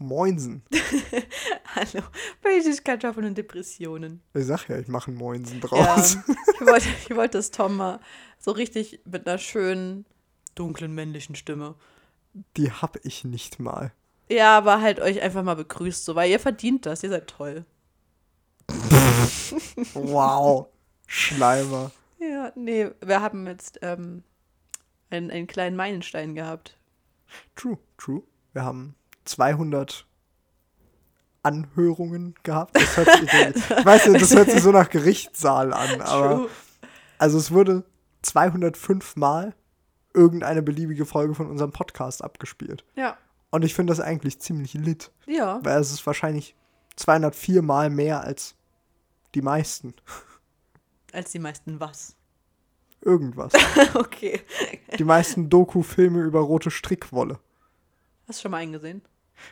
Moinsen. Hallo, Basic Kartoffeln und Depressionen. Ich sag ja, ich mache einen Moinsen Ja, draus. ich wollte, ich wollte das Tom mal so richtig mit einer schönen, dunklen männlichen Stimme. Die hab ich nicht mal. Ja, aber halt euch einfach mal begrüßt, so, weil ihr verdient das, ihr seid toll. Wow. Schleimer. Ja, nee, wir haben jetzt ähm, einen, einen kleinen Meilenstein gehabt. True, true. Wir haben 200 Anhörungen gehabt. Das hört sich, ich weiß nicht, das hört sich so nach Gerichtssaal an, aber True. also es wurde 205 Mal irgendeine beliebige Folge von unserem Podcast abgespielt. Ja, Und ich finde das eigentlich ziemlich lit, ja. weil es ist wahrscheinlich 204 Mal mehr als die meisten. Als die meisten was. Irgendwas. okay. Die meisten Doku-Filme über rote Strickwolle. Hast du schon mal eingesehen?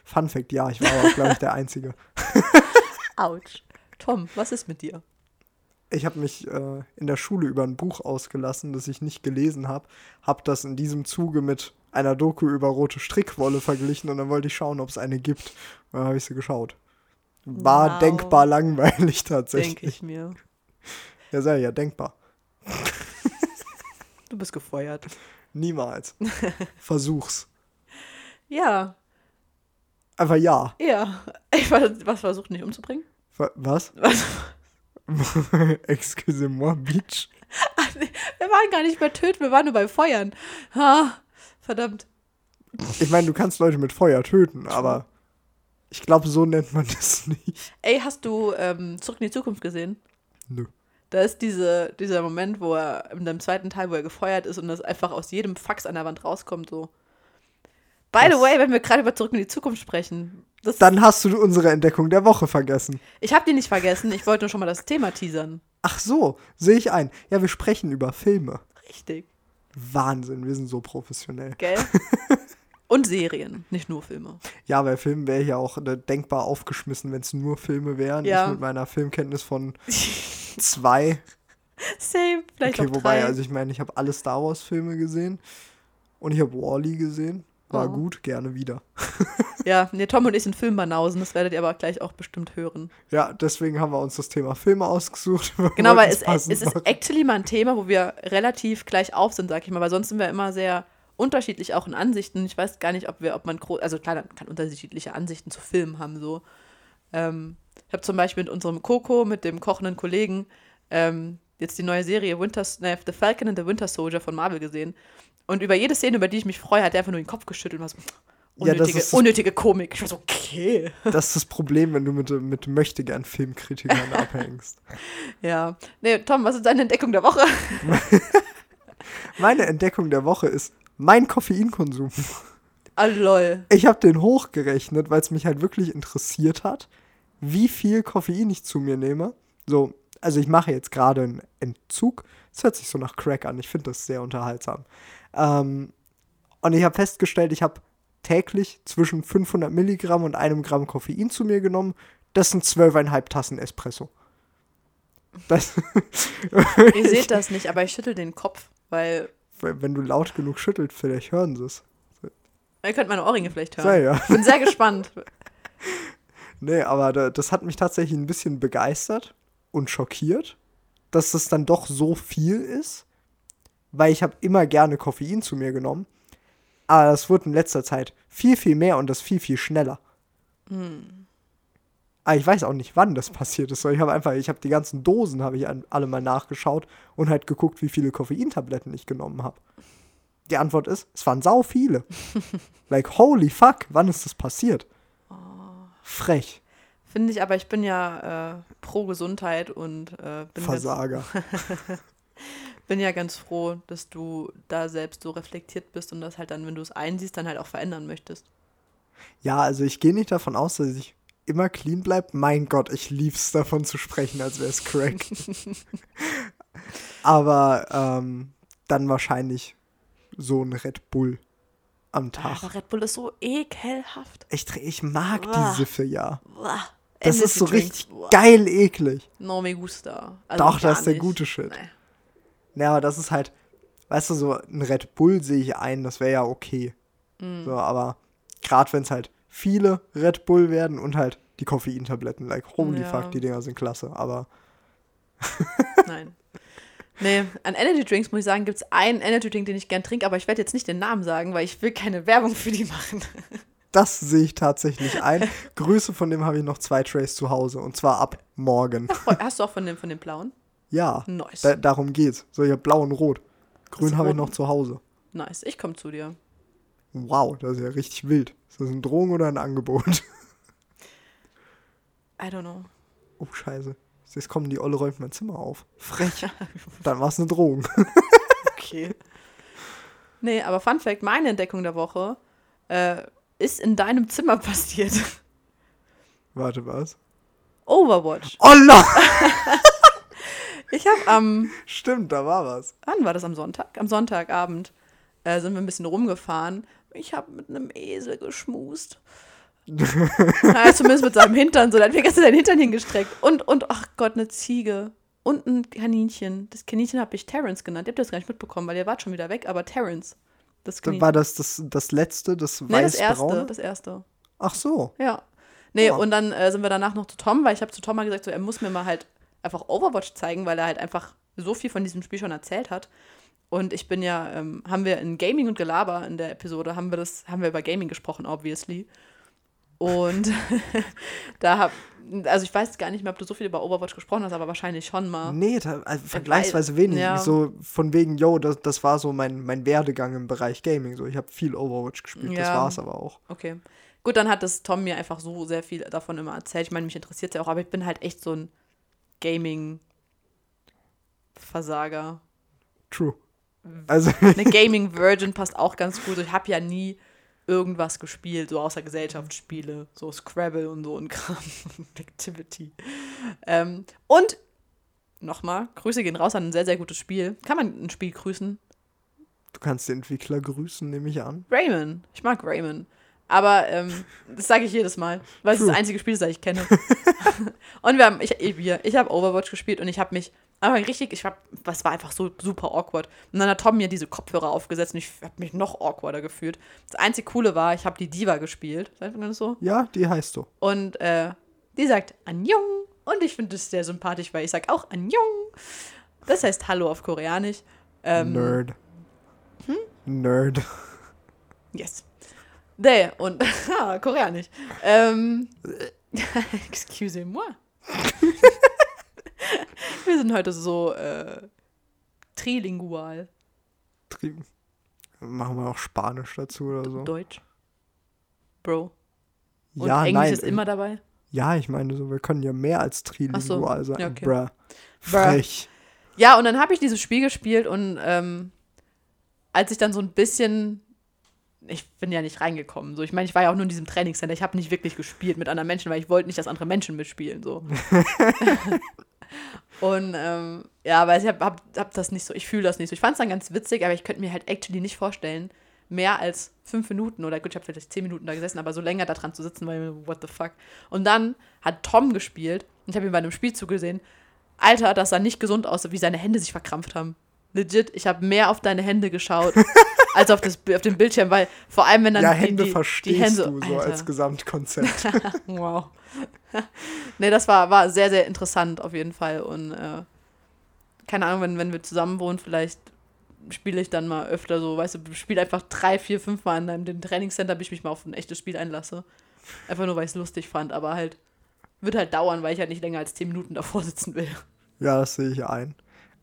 Fun Fact, ja, ich war aber, glaube ich, der Einzige. Autsch. Tom, was ist mit dir? Ich habe mich äh, in der Schule über ein Buch ausgelassen, das ich nicht gelesen habe. Habe das in diesem Zuge mit einer Doku über rote Strickwolle verglichen und dann wollte ich schauen, ob es eine gibt. Und dann habe ich sie geschaut. War Wow. denkbar langweilig tatsächlich. Denke ich mir. Ja, sei ja denkbar. Du bist gefeuert. Niemals. Versuch's. Ja, Einfach ja. ja. Ich war, was versucht nicht umzubringen? Wa- Was? Was? Ach nee, wir waren gar nicht bei Töten, wir waren nur bei Feuern. Ha, verdammt. Ich meine, du kannst Leute mit Feuer töten, aber ich glaube, so nennt man das nicht. Ey, hast du ähm, Zurück in die Zukunft gesehen? Nö. Da ist diese, dieser Moment, wo er in dem zweiten Teil, wo er gefeuert ist und das einfach aus jedem Fax an der Wand rauskommt, so. By the way, wenn wir gerade über Zurück in die Zukunft sprechen, das, Dann hast du unsere Entdeckung der Woche vergessen. ich habe die nicht vergessen, ich wollte nur schon mal das Thema teasern. Ach so, sehe ich ein. Ja, wir sprechen über Filme. Richtig, Wahnsinn, wir sind so professionell. gell? und Serien, nicht nur Filme. Ja, bei Filmen wäre ich ja auch äh, denkbar aufgeschmissen, wenn es nur Filme wären. Ja. Ich mit meiner Filmkenntnis von zwei. Same, vielleicht Okay, auch wobei, drei. also ich meine, ich habe alle Star Wars-Filme gesehen. Und ich habe Wally gesehen. War Oh. gut, gerne wieder. Ja, nee, Tom und ich sind Filmbanausen, das werdet ihr aber gleich auch bestimmt hören. Ja, deswegen haben wir uns das Thema Filme ausgesucht. Genau, weil es, es passend ist machen. actually mal ein Thema, wo wir relativ gleich auf sind, sag ich mal, weil sonst sind wir immer sehr unterschiedlich auch in Ansichten. Ich weiß gar nicht, ob wir, ob man groß, also klar, man kann unterschiedliche Ansichten zu Filmen haben, so. Ähm, ich habe zum Beispiel mit unserem Coco, mit dem kochenden Kollegen, ähm, jetzt die neue Serie Winter, ne, The Falcon and the Winter Soldier von Marvel gesehen. Und über jede Szene, über die ich mich freue, hat er einfach nur den Kopf geschüttelt und war so, Ja, das unnötige, ist das- unnötige Komik. Ich war so, okay. Das ist das Problem, wenn du mit, mit möchtegern Filmkritikern abhängst. Ja. Nee, Tom, was ist deine Entdeckung der Woche? Meine Entdeckung der Woche ist mein Koffeinkonsum. Ah, lol. Ich habe den hochgerechnet, weil es mich halt wirklich interessiert hat, wie viel Koffein ich zu mir nehme. So, also ich mache jetzt gerade einen Entzug. Das hört sich so nach Crack an. Ich finde das sehr unterhaltsam. Ähm, und ich habe festgestellt, ich habe täglich zwischen 500 Milligramm und einem Gramm Koffein zu mir genommen. Das sind 12,5 Tassen Espresso. Das, Ihr seht das nicht, aber ich schüttel den Kopf, weil wenn du laut genug schüttelt, vielleicht hören sie es. ihr könnt meine Ohrringe vielleicht hören. Sei ja. Ich bin sehr gespannt. Nee, aber da, das hat mich tatsächlich ein bisschen begeistert und schockiert, dass das dann doch so viel ist, weil ich habe immer gerne Koffein zu mir genommen, aber das wurde in letzter Zeit viel, viel mehr und das viel, viel schneller. Aber ich weiß auch nicht, wann das passiert ist. Ich habe einfach, ich habe die ganzen Dosen, habe ich alle mal nachgeschaut und halt geguckt, wie viele Koffeintabletten ich genommen habe. Die Antwort ist, es waren sau viele. like, holy fuck, wann ist das passiert? Frech. Finde ich, aber ich bin ja äh, pro Gesundheit und äh, bin, ganz, Versager. bin ja ganz froh, dass du da selbst so reflektiert bist und das halt dann, wenn du es einsiehst, dann halt auch verändern möchtest. Ja, also ich gehe nicht davon aus, dass ich immer clean bleibe. Mein Gott, ich lieb's davon zu sprechen, als wäre es Crack. Aber ähm, dann wahrscheinlich so ein Red Bull am Tag. Aber Red Bull ist so ekelhaft. Ich, ich mag Uah. die Siffe ja. Uah. Das Energy ist so Drinks. richtig Uah. geil eklig. No me gusta. Also Doch, das ist der nicht. gute Shit. Nee. Ja, aber das ist halt, weißt du, so ein Red Bull sehe ich ein, das wäre ja okay. Mhm. So, aber gerade wenn es halt viele Red Bull werden und halt die Koffeintabletten. Like, holy Ja. fuck, die Dinger sind klasse. Aber Nein. Nee, an Energy Drinks muss ich sagen, gibt es einen Energy Drink, den ich gern trinke, aber ich werde jetzt nicht den Namen sagen, weil ich will keine Werbung für die machen. das sehe ich tatsächlich ein. Grüße von dem habe ich noch zwei Trays zu Hause. Und zwar ab morgen. Hast du auch von dem, von dem blauen? Ja, Nice. da, darum geht's. So, ich habe blau und rot. Grün habe ich noch zu Hause. Nice. Ich komme zu dir. Wow, das ist ja richtig wild. Ist das eine Drohung oder ein Angebot? I don't know. Oh, scheiße. Jetzt kommen die Olle räumt mein Zimmer auf. Frech. Dann war es eine Drohung. Okay. Nee, aber Fun Fact: meine Entdeckung der Woche äh, ist in deinem Zimmer passiert. Warte, was? Overwatch. Allah! Ich habe am, Stimmt, da war was. wann war das am Sonntag? Am Sonntagabend äh, sind wir ein bisschen rumgefahren. Ich habe mit einem Esel geschmust. ja, zumindest mit seinem Hintern. So, dann hat mir gestern seinen Hintern hingestreckt. Und, und, ach Gott, eine Ziege. Und ein Kaninchen. Das Kaninchen habe ich Terrence genannt. Ihr habt das gar nicht mitbekommen, weil ihr wart schon wieder weg. Aber Terrence. Das Dann Kaninchen. war das das, das letzte, das nee, das erste. weiß-braune? Das erste. Ach so. Ja. Nee, Ja. und dann äh, sind wir danach noch zu Tom, weil ich habe zu Tom mal gesagt, so, er muss mir mal halt einfach Overwatch zeigen, weil er halt einfach so viel von diesem Spiel schon erzählt hat. Und ich bin ja, ähm, haben wir in Gaming und Gelaber in der Episode, haben wir das, haben wir über Gaming gesprochen, obviously. Und da hab, also ich weiß gar nicht mehr, ob du so viel über Overwatch gesprochen hast, aber wahrscheinlich schon mal. Nee, da, also vergleichsweise wenig. Ja. So von wegen, yo, das, das war so mein, mein Werdegang im Bereich Gaming. So, ich habe viel Overwatch gespielt, das Ja. war's aber auch. Okay. Gut, dann hat das Tom mir einfach so sehr viel davon immer erzählt. Ich meine, mich interessiert ja auch, aber ich bin halt echt so ein Gaming-Versager. True. Also, Eine Gaming Virgin passt auch ganz gut. Ich habe ja nie irgendwas gespielt, so außer Gesellschaftsspiele, so Scrabble und so und Kram. Activity. Ähm, und nochmal, Grüße gehen raus an ein sehr, sehr gutes Spiel. Kann man ein Spiel grüßen? du kannst den Entwickler grüßen, nehme ich an. Rayman. Ich mag Rayman. Aber ähm, das sage ich jedes Mal, weil es das einzige Spiel ist, das ich kenne. und wir haben, ich, ich, ich habe Overwatch gespielt und ich habe mich einfach richtig, ich hab, das war einfach so super awkward. Und dann hat Tom mir diese Kopfhörer aufgesetzt und ich habe mich noch awkwarder gefühlt. Das einzige Coole war, ich habe die Diva gespielt. Sagt man das so? Ja, die heißt so. Und äh, die sagt Anjong. Und ich finde das sehr sympathisch, weil ich sage auch Anjong. Das heißt Hallo auf Koreanisch. Ähm, Nerd. Hm? Nerd. Yes. De und ah, koreanisch. Ähm, excusez-moi. Wir sind heute so äh, trilingual. Tri- Machen wir auch Spanisch dazu oder so. Deutsch. Bro. Und ja, Englisch nein. ist immer dabei. Ja, ich meine, so, wir können ja mehr als trilingual sein. Ja, okay. Bruh. Bruh. Frech. Ja, und dann habe ich dieses Spiel gespielt und ähm, als ich dann so ein bisschen. Ich bin ja nicht reingekommen. So. Ich meine, ich war ja auch nur in diesem Trainingscenter. Ich habe nicht wirklich gespielt mit anderen Menschen, weil ich wollte nicht, dass andere Menschen mitspielen. So. und ähm, ja, aber ich habe hab, hab das nicht so, ich fühle das nicht so. Ich fand es dann ganz witzig, aber ich könnte mir halt actually nicht vorstellen, mehr als fünf Minuten oder gut, ich habe vielleicht zehn Minuten da gesessen, aber so länger da dran zu sitzen, weil what the fuck. Und dann hat Tom gespielt und ich habe ihn bei einem Spiel zugesehen. Alter, das sah nicht gesund aus, wie seine Hände sich verkrampft haben. Legit, ich habe mehr auf deine Hände geschaut als auf, das, auf den Bildschirm, weil vor allem, wenn dann Ja, die, Hände die, verstehst die Hände, du so Alter. als Gesamtkonzept. Wow. nee, das war, war sehr, sehr interessant auf jeden Fall. Und äh, keine Ahnung, wenn, wenn wir zusammen wohnen, vielleicht spiele ich dann mal öfter so, weißt du, spiele einfach drei, vier, fünf Mal in einem dem Trainingscenter, bis ich mich mal auf ein echtes Spiel einlasse. Einfach nur, weil ich es lustig fand, aber halt, wird halt dauern, weil ich halt nicht länger als zehn Minuten davor sitzen will. ja, das sehe ich ein.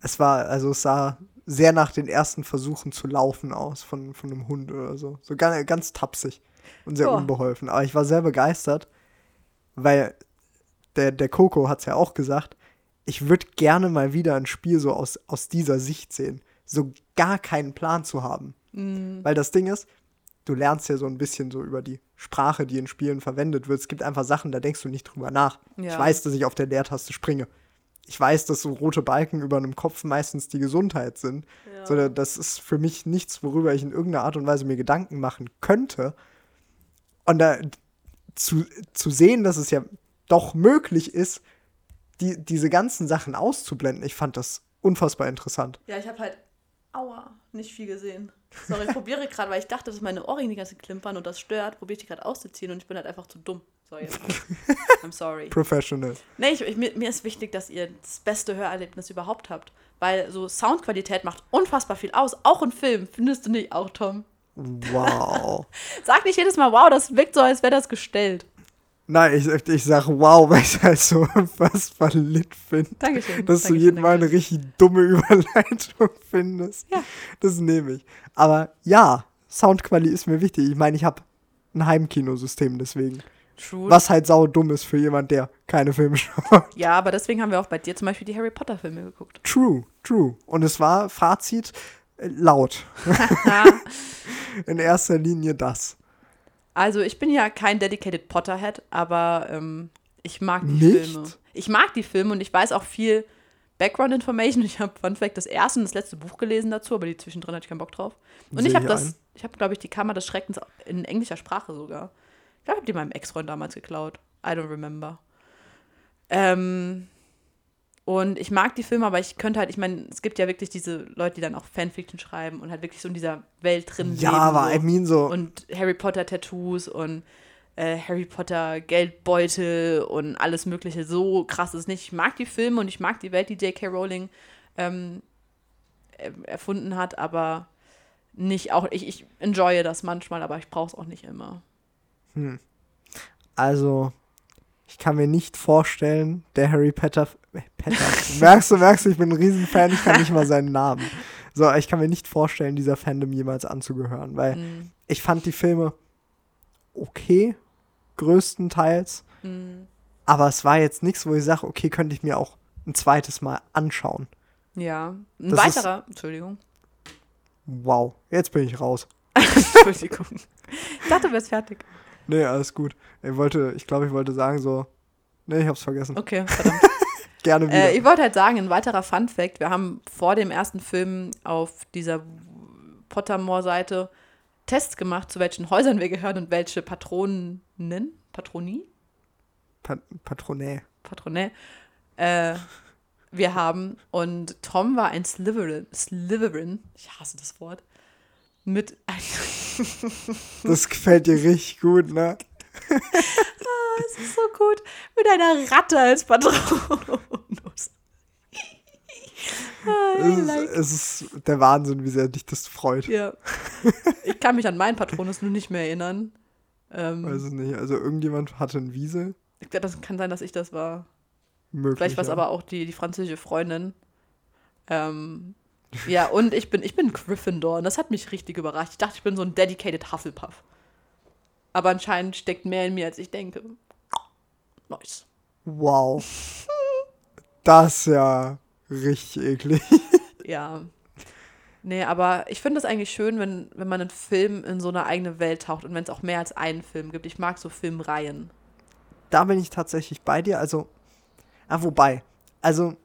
Es war, also es sah sehr nach den ersten Versuchen zu laufen aus von, von einem Hund oder so. So ganz, ganz tapsig und sehr Ja. unbeholfen. Aber ich war sehr begeistert, weil der, der Coco hat es ja auch gesagt, ich würde gerne mal wieder ein Spiel so aus, aus dieser Sicht sehen. So gar keinen Plan zu haben. Mm, Weil das Ding ist, du lernst ja so ein bisschen so über die Sprache, die in Spielen verwendet wird. Es gibt einfach Sachen, da denkst du nicht drüber nach. Ich Ja. weiß, dass ich auf der Leertaste springe. Ich weiß, dass so rote Balken über einem Kopf meistens die Gesundheit sind. So, da- das ist für mich nichts, worüber ich in irgendeiner Art und Weise mir Gedanken machen könnte. Und da zu, zu sehen, dass es ja doch möglich ist, die, diese ganzen Sachen auszublenden, ich fand das unfassbar interessant. Ja, ich habe halt, aua, nicht viel gesehen. Sorry, ich probiere gerade, weil ich dachte, dass meine Ohrringe die ganze klimpern und das stört, probiere ich die gerade auszuziehen und ich bin halt einfach zu dumm. So, jetzt. I'm sorry. Professional. Nee, ich, ich, mir, ist wichtig, dass ihr das beste Hörerlebnis überhaupt habt. Weil so Soundqualität macht unfassbar viel aus. Auch in Filmen. Findest du nicht auch, Tom? Wow. Sag nicht jedes Mal, wow, das wirkt so, als wäre das gestellt. Nein, ich, ich sag wow, weil ich halt so unfassbar lit finde. Dankeschön. Dass du Dankeschön, jeden Mal eine richtig dumme Überleitung findest. Ja. Das nehme ich. Aber ja, Soundqualität ist mir wichtig. Ich meine, ich habe ein Heimkinosystem deswegen. True. Was halt sau dumm ist für jemand, der keine Filme schaut. Ja, aber deswegen haben wir auch bei dir zum Beispiel die Harry Potter-Filme geguckt. True, true. Und es war, Fazit, äh, laut. In erster Linie das. Also ich bin ja kein dedicated Potterhead, aber ähm, ich mag die Nicht? Filme. Ich mag die Filme und ich weiß auch viel Background Information. Ich habe Fun Fact das erste und das letzte Buch gelesen dazu, aber die zwischendrin hatte ich keinen Bock drauf. Und Sehe ich habe das, ein. ich habe glaube ich die Kammer des Schreckens in englischer Sprache sogar. Ich glaube, ich habe die meinem Ex-Freund damals geklaut. I don't remember. Ähm, und ich mag die Filme, aber ich könnte halt, ich meine, es gibt ja wirklich diese Leute, die dann auch Fanfiction schreiben und halt wirklich so in dieser Welt drin Ja, leben. aber so I mean so. und Harry Potter Tattoos und äh, Harry Potter Geldbeutel und alles mögliche. So krass ist es nicht. Ich mag die Filme und ich mag die Welt, die J.K. Rowling ähm, er- erfunden hat, aber nicht auch, ich, ich enjoye das manchmal, aber ich brauche es auch nicht immer. Also, ich kann mir nicht vorstellen, der Harry Potter. äh, Potter. merkst du, merkst du, ich bin ein Riesenfan, ich kann nicht mal seinen Namen. So, ich kann mir nicht vorstellen, dieser Fandom jemals anzugehören, weil Mm, ich fand die Filme okay, größtenteils, mm, aber es war jetzt nichts, wo ich sage, okay, könnte ich mir auch ein zweites Mal anschauen. ja. Ein Das ist- weiterer, Entschuldigung. Wow, jetzt bin ich raus. Entschuldigung. Ich dachte, du wärst fertig. Nee, alles gut. Ich wollte, ich glaube, ich wollte sagen so, nee, ich hab's vergessen. Okay, verdammt. Gerne wieder. Äh, ich wollte halt sagen, ein weiterer Fun Fact, wir haben vor dem ersten Film auf dieser Pottermore-Seite Tests gemacht, zu welchen Häusern wir gehören und welche Patronen, Patronie, Pa Patronä. Patronä, äh, wir haben. Und Tom war ein Slytherin, Slytherin, ich hasse das Wort, mit, Das gefällt dir richtig gut, ne? das ist so gut, mit einer Ratte als Patronus. Ah, Es ist, like es ist der Wahnsinn, wie sehr dich das freut. Ja. Ich kann mich an meinen Patronus nur nicht mehr erinnern. Ähm, Weiß es nicht. Also irgendjemand hatte einen Wiesel. ich das kann sein, dass ich das war. Möglich. Vielleicht war es ja. aber auch die, die französische Freundin. Ähm, ja, und ich bin, ich bin Gryffindor und das hat mich richtig überrascht. Ich dachte, ich bin so ein dedicated Hufflepuff. Aber anscheinend steckt mehr in mir, als ich denke. Nice. Wow. Das ist ja richtig eklig. Ja. Nee, aber ich finde es eigentlich schön, wenn, wenn man einen Film in so eine eigene Welt taucht und wenn es auch mehr als einen Film gibt. Ich mag so Filmreihen. Da bin ich tatsächlich bei dir. Also, ah, wobei. Also,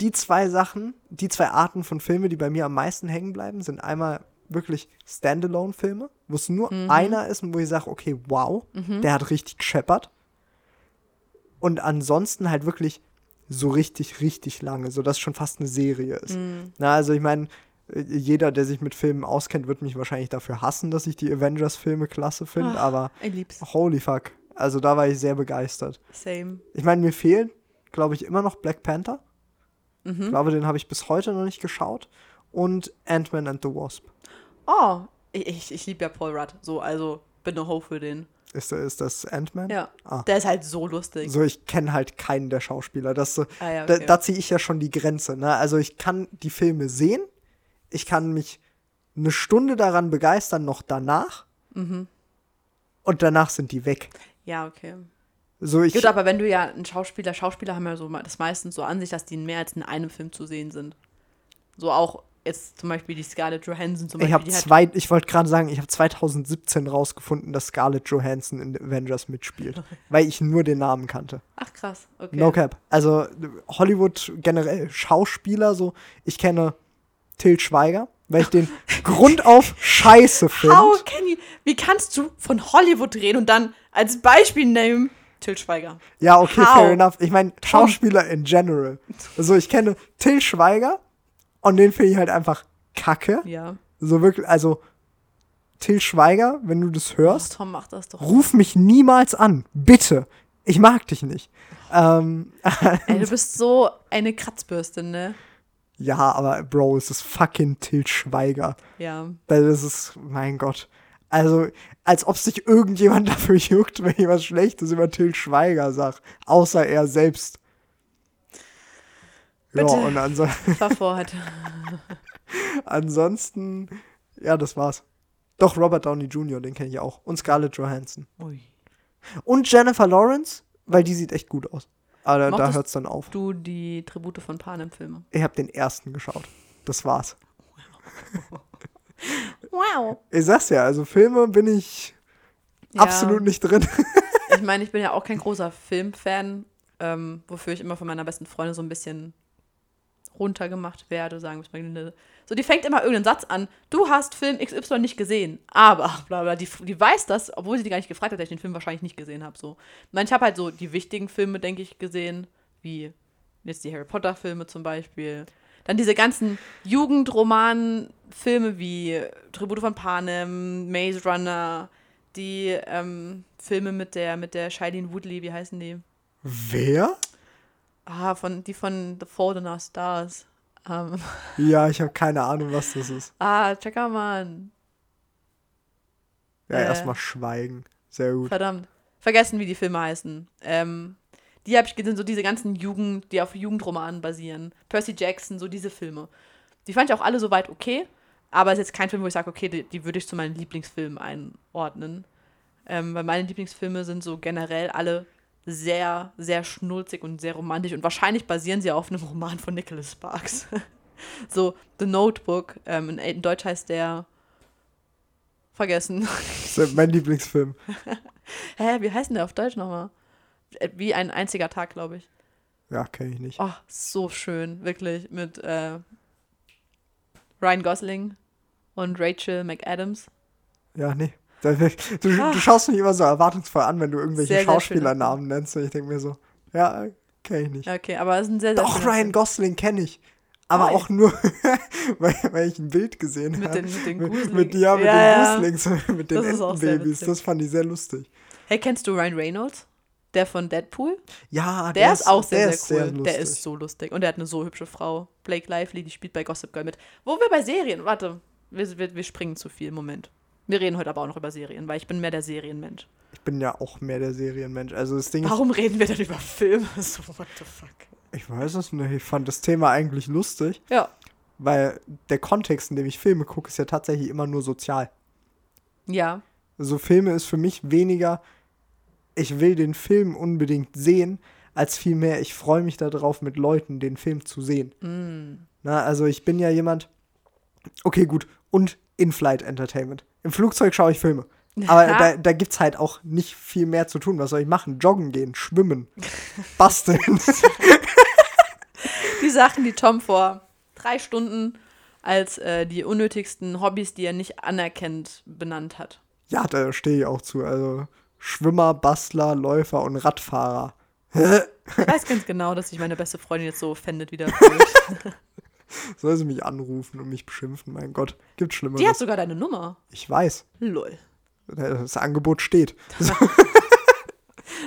die zwei Sachen, die zwei Arten von Filmen, die bei mir am meisten hängen bleiben, sind einmal wirklich Standalone-Filme, wo es nur einer ist und wo ich sage, okay, wow, der hat richtig gescheppert. Und ansonsten halt wirklich so richtig, richtig lange, sodass es schon fast eine Serie ist. Na, also ich meine, jeder, der sich mit Filmen auskennt, wird mich wahrscheinlich dafür hassen, dass ich die Avengers-Filme klasse finde, aber holy fuck. Also da war ich sehr begeistert. Same. Ich meine, mir fehlt, glaube ich, immer noch Black Panther. Mhm. Ich glaube, den habe ich bis heute noch nicht geschaut. Und Ant-Man and the Wasp. Oh, ich, ich, ich liebe ja Paul Rudd. So, also bin eine Ho für den. Ist, ist das Ant-Man? Ja. Ah. Der ist halt so lustig. So, ich kenne halt keinen der Schauspieler. Das, so- Ah, ja, da, okay. da ziehe ich ja schon die Grenze. Ne? Also ich kann die Filme sehen. Ich kann mich eine Stunde daran begeistern, noch danach. Mhm. Und danach sind die weg. Ja, okay. So, ich, Gut, aber wenn du ja ein Schauspieler, Schauspieler haben ja so das meistens so an sich, dass die in mehr als in einem Film zu sehen sind. So auch jetzt zum Beispiel die Scarlett Johansson zum ich Beispiel. habe hat- zwei, ich wollte gerade sagen, ich habe 2017 rausgefunden, dass Scarlett Johansson in Avengers mitspielt, weil ich nur den Namen kannte. Ach krass, okay. No cap. Also Hollywood generell Schauspieler so. Ich kenne Till Schweiger, weil ich den grundauf scheiße finde. How can you, wie kannst du von Hollywood reden und dann als Beispiel nehmen Til Schweiger? Ja, okay, How? fair enough. Ich meine Schauspieler in general. Also ich kenne Till Schweiger und den finde ich halt einfach kacke. Ja. So wirklich, also Till Schweiger, wenn du das hörst, Tom macht das doch. ruf mich niemals an. Bitte. Ich mag dich nicht. Ähm, Ey, du bist so eine Kratzbürste, ne? ja, aber Bro, es ist fucking Till Schweiger. Ja. Das ist, mein Gott. Also, als ob sich irgendjemand dafür juckt, wenn ich was Schlechtes über Till Schweiger sag. Außer er selbst. Bitte. Ja, und anso vor heute. ansonsten, ja, das war's. Doch, Robert Downey Jr., den kenne ich auch. Und Scarlett Johansson. Ui. Und Jennifer Lawrence, weil die sieht echt gut aus. Aber da, da Mochtest hört's dann auf. Du die Tribute von Panem-Filme. Ich habe den ersten geschaut. Das war's. Wow. Ich sag's ja, also Filme bin ich Ja. absolut nicht drin. Ich meine, ich bin ja auch kein großer Filmfan, ähm, wofür ich immer von meiner besten Freundin so ein bisschen runtergemacht werde, sagen wir mal. So, die fängt immer irgendeinen Satz an. Du hast Film XY nicht gesehen, aber bla bla. Die, die weiß das, obwohl sie die gar nicht gefragt hat, dass ich den Film wahrscheinlich nicht gesehen habe. So. Nein, ich habe halt so die wichtigen Filme, denke ich, gesehen, wie jetzt die Harry Potter-Filme zum Beispiel. Dann diese ganzen Jugendroman-Filme wie Tribute von Panem, Maze Runner, die ähm, Filme mit der, mit der Shailene Woodley, wie heißen die? Wer? Ah, von, die von The Fault in Our Stars. Ähm, Ja, ich habe keine Ahnung, was das ist. ah, checker mal. Ja, Äh. erstmal schweigen. Sehr gut. Verdammt. Vergessen, wie die Filme heißen. Ähm, die habe ich gesehen, so diese ganzen Jugend, die auf Jugendromanen basieren. Percy Jackson, so diese Filme. Die fand ich auch alle soweit okay, aber es ist jetzt kein Film, wo ich sage, okay, die, die würde ich zu meinen Lieblingsfilmen einordnen. Ähm, weil meine Lieblingsfilme sind so generell alle sehr, sehr schnulzig und sehr romantisch und wahrscheinlich basieren sie auf einem Roman von Nicholas Sparks. so The Notebook, ähm, in, Deutsch heißt der vergessen. Das ist mein Lieblingsfilm. Hä, wie heißt denn der auf Deutsch nochmal? Äh, Wie ein einziger Tag, glaube ich. Ja, kenne ich nicht. Oh, so schön, wirklich. Mit äh, Ryan Gosling und Rachel McAdams. Ja, nee. Du, du Ah. schaust mich immer so erwartungsvoll an, wenn du irgendwelche Sehr, sehr Schauspielernamen nennst. Und ich denke mir so, ja, kenne ich nicht. Okay, aber es ist ein sehr, sehr Doch, Ryan. Gosling kenne ich. Aber Ah, ja. auch nur, weil, weil ich ein Bild gesehen habe. mit den mit, mit, ja, mit Ja, den ja. Goslings, mit den Das sehr Entenbabys. Das fand ich sehr lustig. Hey, kennst du Ryan Reynolds? Der von Deadpool? Ja, Der, ist auch sehr, der sehr cool. lustig. der ist so lustig. Und der hat eine so hübsche Frau. Blake Lively, die spielt bei Gossip Girl mit. Wo wir bei Serien, warte, wir, wir, wir springen zu viel, Moment. Wir reden heute aber auch noch über Serien, weil ich bin mehr der Serienmensch. Ich bin ja auch mehr der Serienmensch. Also das Ding ist, Warum reden wir denn über Filme? So, what the fuck? ich weiß es nicht. Ich fand das Thema eigentlich lustig, Ja. weil der Kontext, in dem ich Filme gucke, ist ja tatsächlich immer nur sozial. Ja. Also Filme ist für mich weniger, ich will den Film unbedingt sehen, als vielmehr, ich freue mich darauf, mit Leuten den Film zu sehen. Mm. Na, also ich bin ja jemand, okay, gut, und In-Flight Entertainment. Im Flugzeug schaue ich Filme. Aber Ja. da, da gibt es halt auch nicht viel mehr zu tun. Was soll ich machen? Joggen gehen, schwimmen, basteln. Die Sachen, die Tom vor drei Stunden als äh, die unnötigsten Hobbys, die er nicht anerkennt, benannt hat. ja, da stehe ich auch zu. Also Schwimmer, Bastler, Läufer und Radfahrer. Ich weiß ganz genau, dass sich meine beste Freundin jetzt so offended wieder. Soll sie mich anrufen und mich beschimpfen? Mein Gott, gibt Die hat Schlimmeres. sogar deine Nummer. Ich weiß. Lol. Das Angebot steht.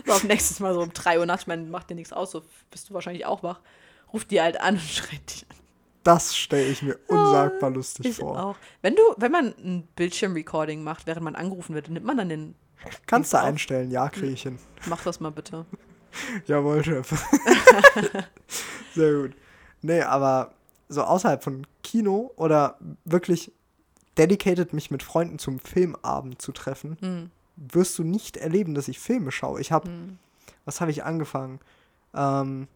So auf nächstes Mal so um 3 Uhr nachts, ich meine, macht dir nichts aus, so bist du wahrscheinlich auch wach. Ruft die halt an und schreit dich an. Das stelle ich mir unsagbar lustig Ich vor. auch. Wenn du, wenn man ein Bildschirmrecording macht, während man angerufen wird, nimmt man dann den. Kannst du einstellen, ja, kriege ich hin. Mach das mal bitte. Jawohl, Chef. Sehr gut. Nee, aber so außerhalb von Kino oder wirklich dedicated mich mit Freunden zum Filmabend zu treffen, Hm. wirst du nicht erleben, dass ich Filme schaue. Ich habe, Hm. was habe ich angefangen? Ähm,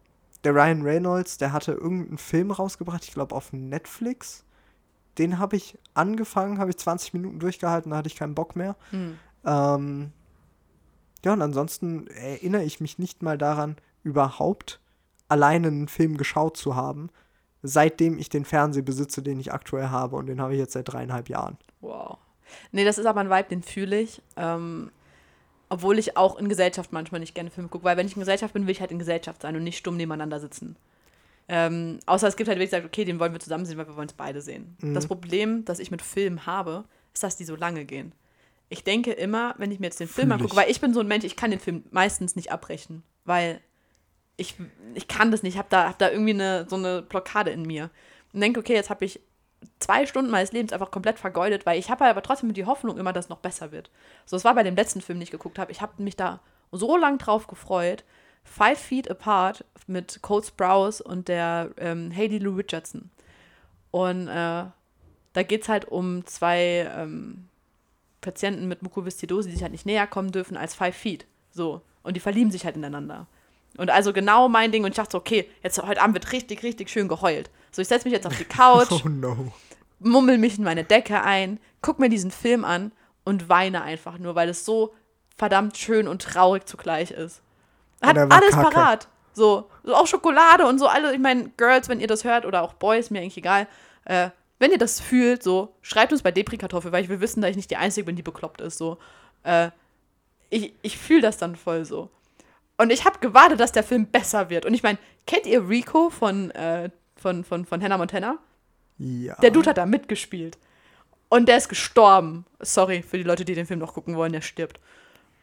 der Ryan Reynolds, der hatte irgendeinen Film rausgebracht, ich glaube auf Netflix. Den habe ich angefangen, habe ich 20 Minuten durchgehalten, da hatte ich keinen Bock mehr. Hm. Ähm, ja, und ansonsten erinnere ich mich nicht mal daran, überhaupt alleine einen Film geschaut zu haben, seitdem ich den Fernseher besitze, den ich aktuell habe. Und den habe ich jetzt seit dreieinhalb Jahren. Wow. Nee, das ist aber ein Vibe, den fühle ich. Ähm, obwohl ich auch in Gesellschaft manchmal nicht gerne Filme gucke. Weil wenn ich in Gesellschaft bin, will ich halt in Gesellschaft sein und nicht stumm nebeneinander sitzen. Ähm, außer es gibt halt, wie gesagt, okay, den wollen wir zusammen sehen, weil wir wollen es beide sehen. Mhm. Das Problem, das ich mit Filmen habe, ist, dass die so lange gehen. Ich denke immer, wenn ich mir jetzt den Film angucke, weil ich bin so ein Mensch, ich kann den Film meistens nicht abbrechen, weil ich, ich kann das nicht, ich habe da, hab da irgendwie eine, so eine Blockade in mir. Und denke, okay, jetzt habe ich zwei Stunden meines Lebens einfach komplett vergeudet, weil ich habe aber trotzdem die Hoffnung immer, dass es noch besser wird. So, es war bei dem letzten Film, den ich geguckt habe. Ich habe mich da so lang drauf gefreut. Five Feet Apart mit Cole Sprouse und der ähm, Hayley Lou Richardson. Und äh, da geht es halt um zwei ähm, Patienten mit Mukoviszidose, die sich halt nicht näher kommen dürfen als Five Feet. So. Und die verlieben sich halt ineinander. Und also genau mein Ding. Und ich dachte so, okay, jetzt heute Abend wird richtig, richtig schön geheult. So, ich setze mich jetzt auf die Couch, Oh no. mummel mich in meine Decke ein, guck mir diesen Film an und weine einfach nur, weil es so verdammt schön und traurig zugleich ist. Hat er alles kacke. parat. So, so auch Schokolade und so alle, ich meine, Girls, wenn ihr das hört, oder auch Boys, mir eigentlich egal, äh, wenn ihr das fühlt, so, schreibt uns bei Depri-Kartoffel, weil ich will wissen, dass ich nicht die Einzige bin, die bekloppt ist, so. Äh, ich ich fühle das dann voll so. Und ich habe gewartet, dass der Film besser wird. Und ich meine, kennt ihr Rico von, äh, von, von, von Hannah Montana? Ja. Der Dude hat da mitgespielt. Und der ist gestorben. Sorry für die Leute, die den Film noch gucken wollen, der stirbt.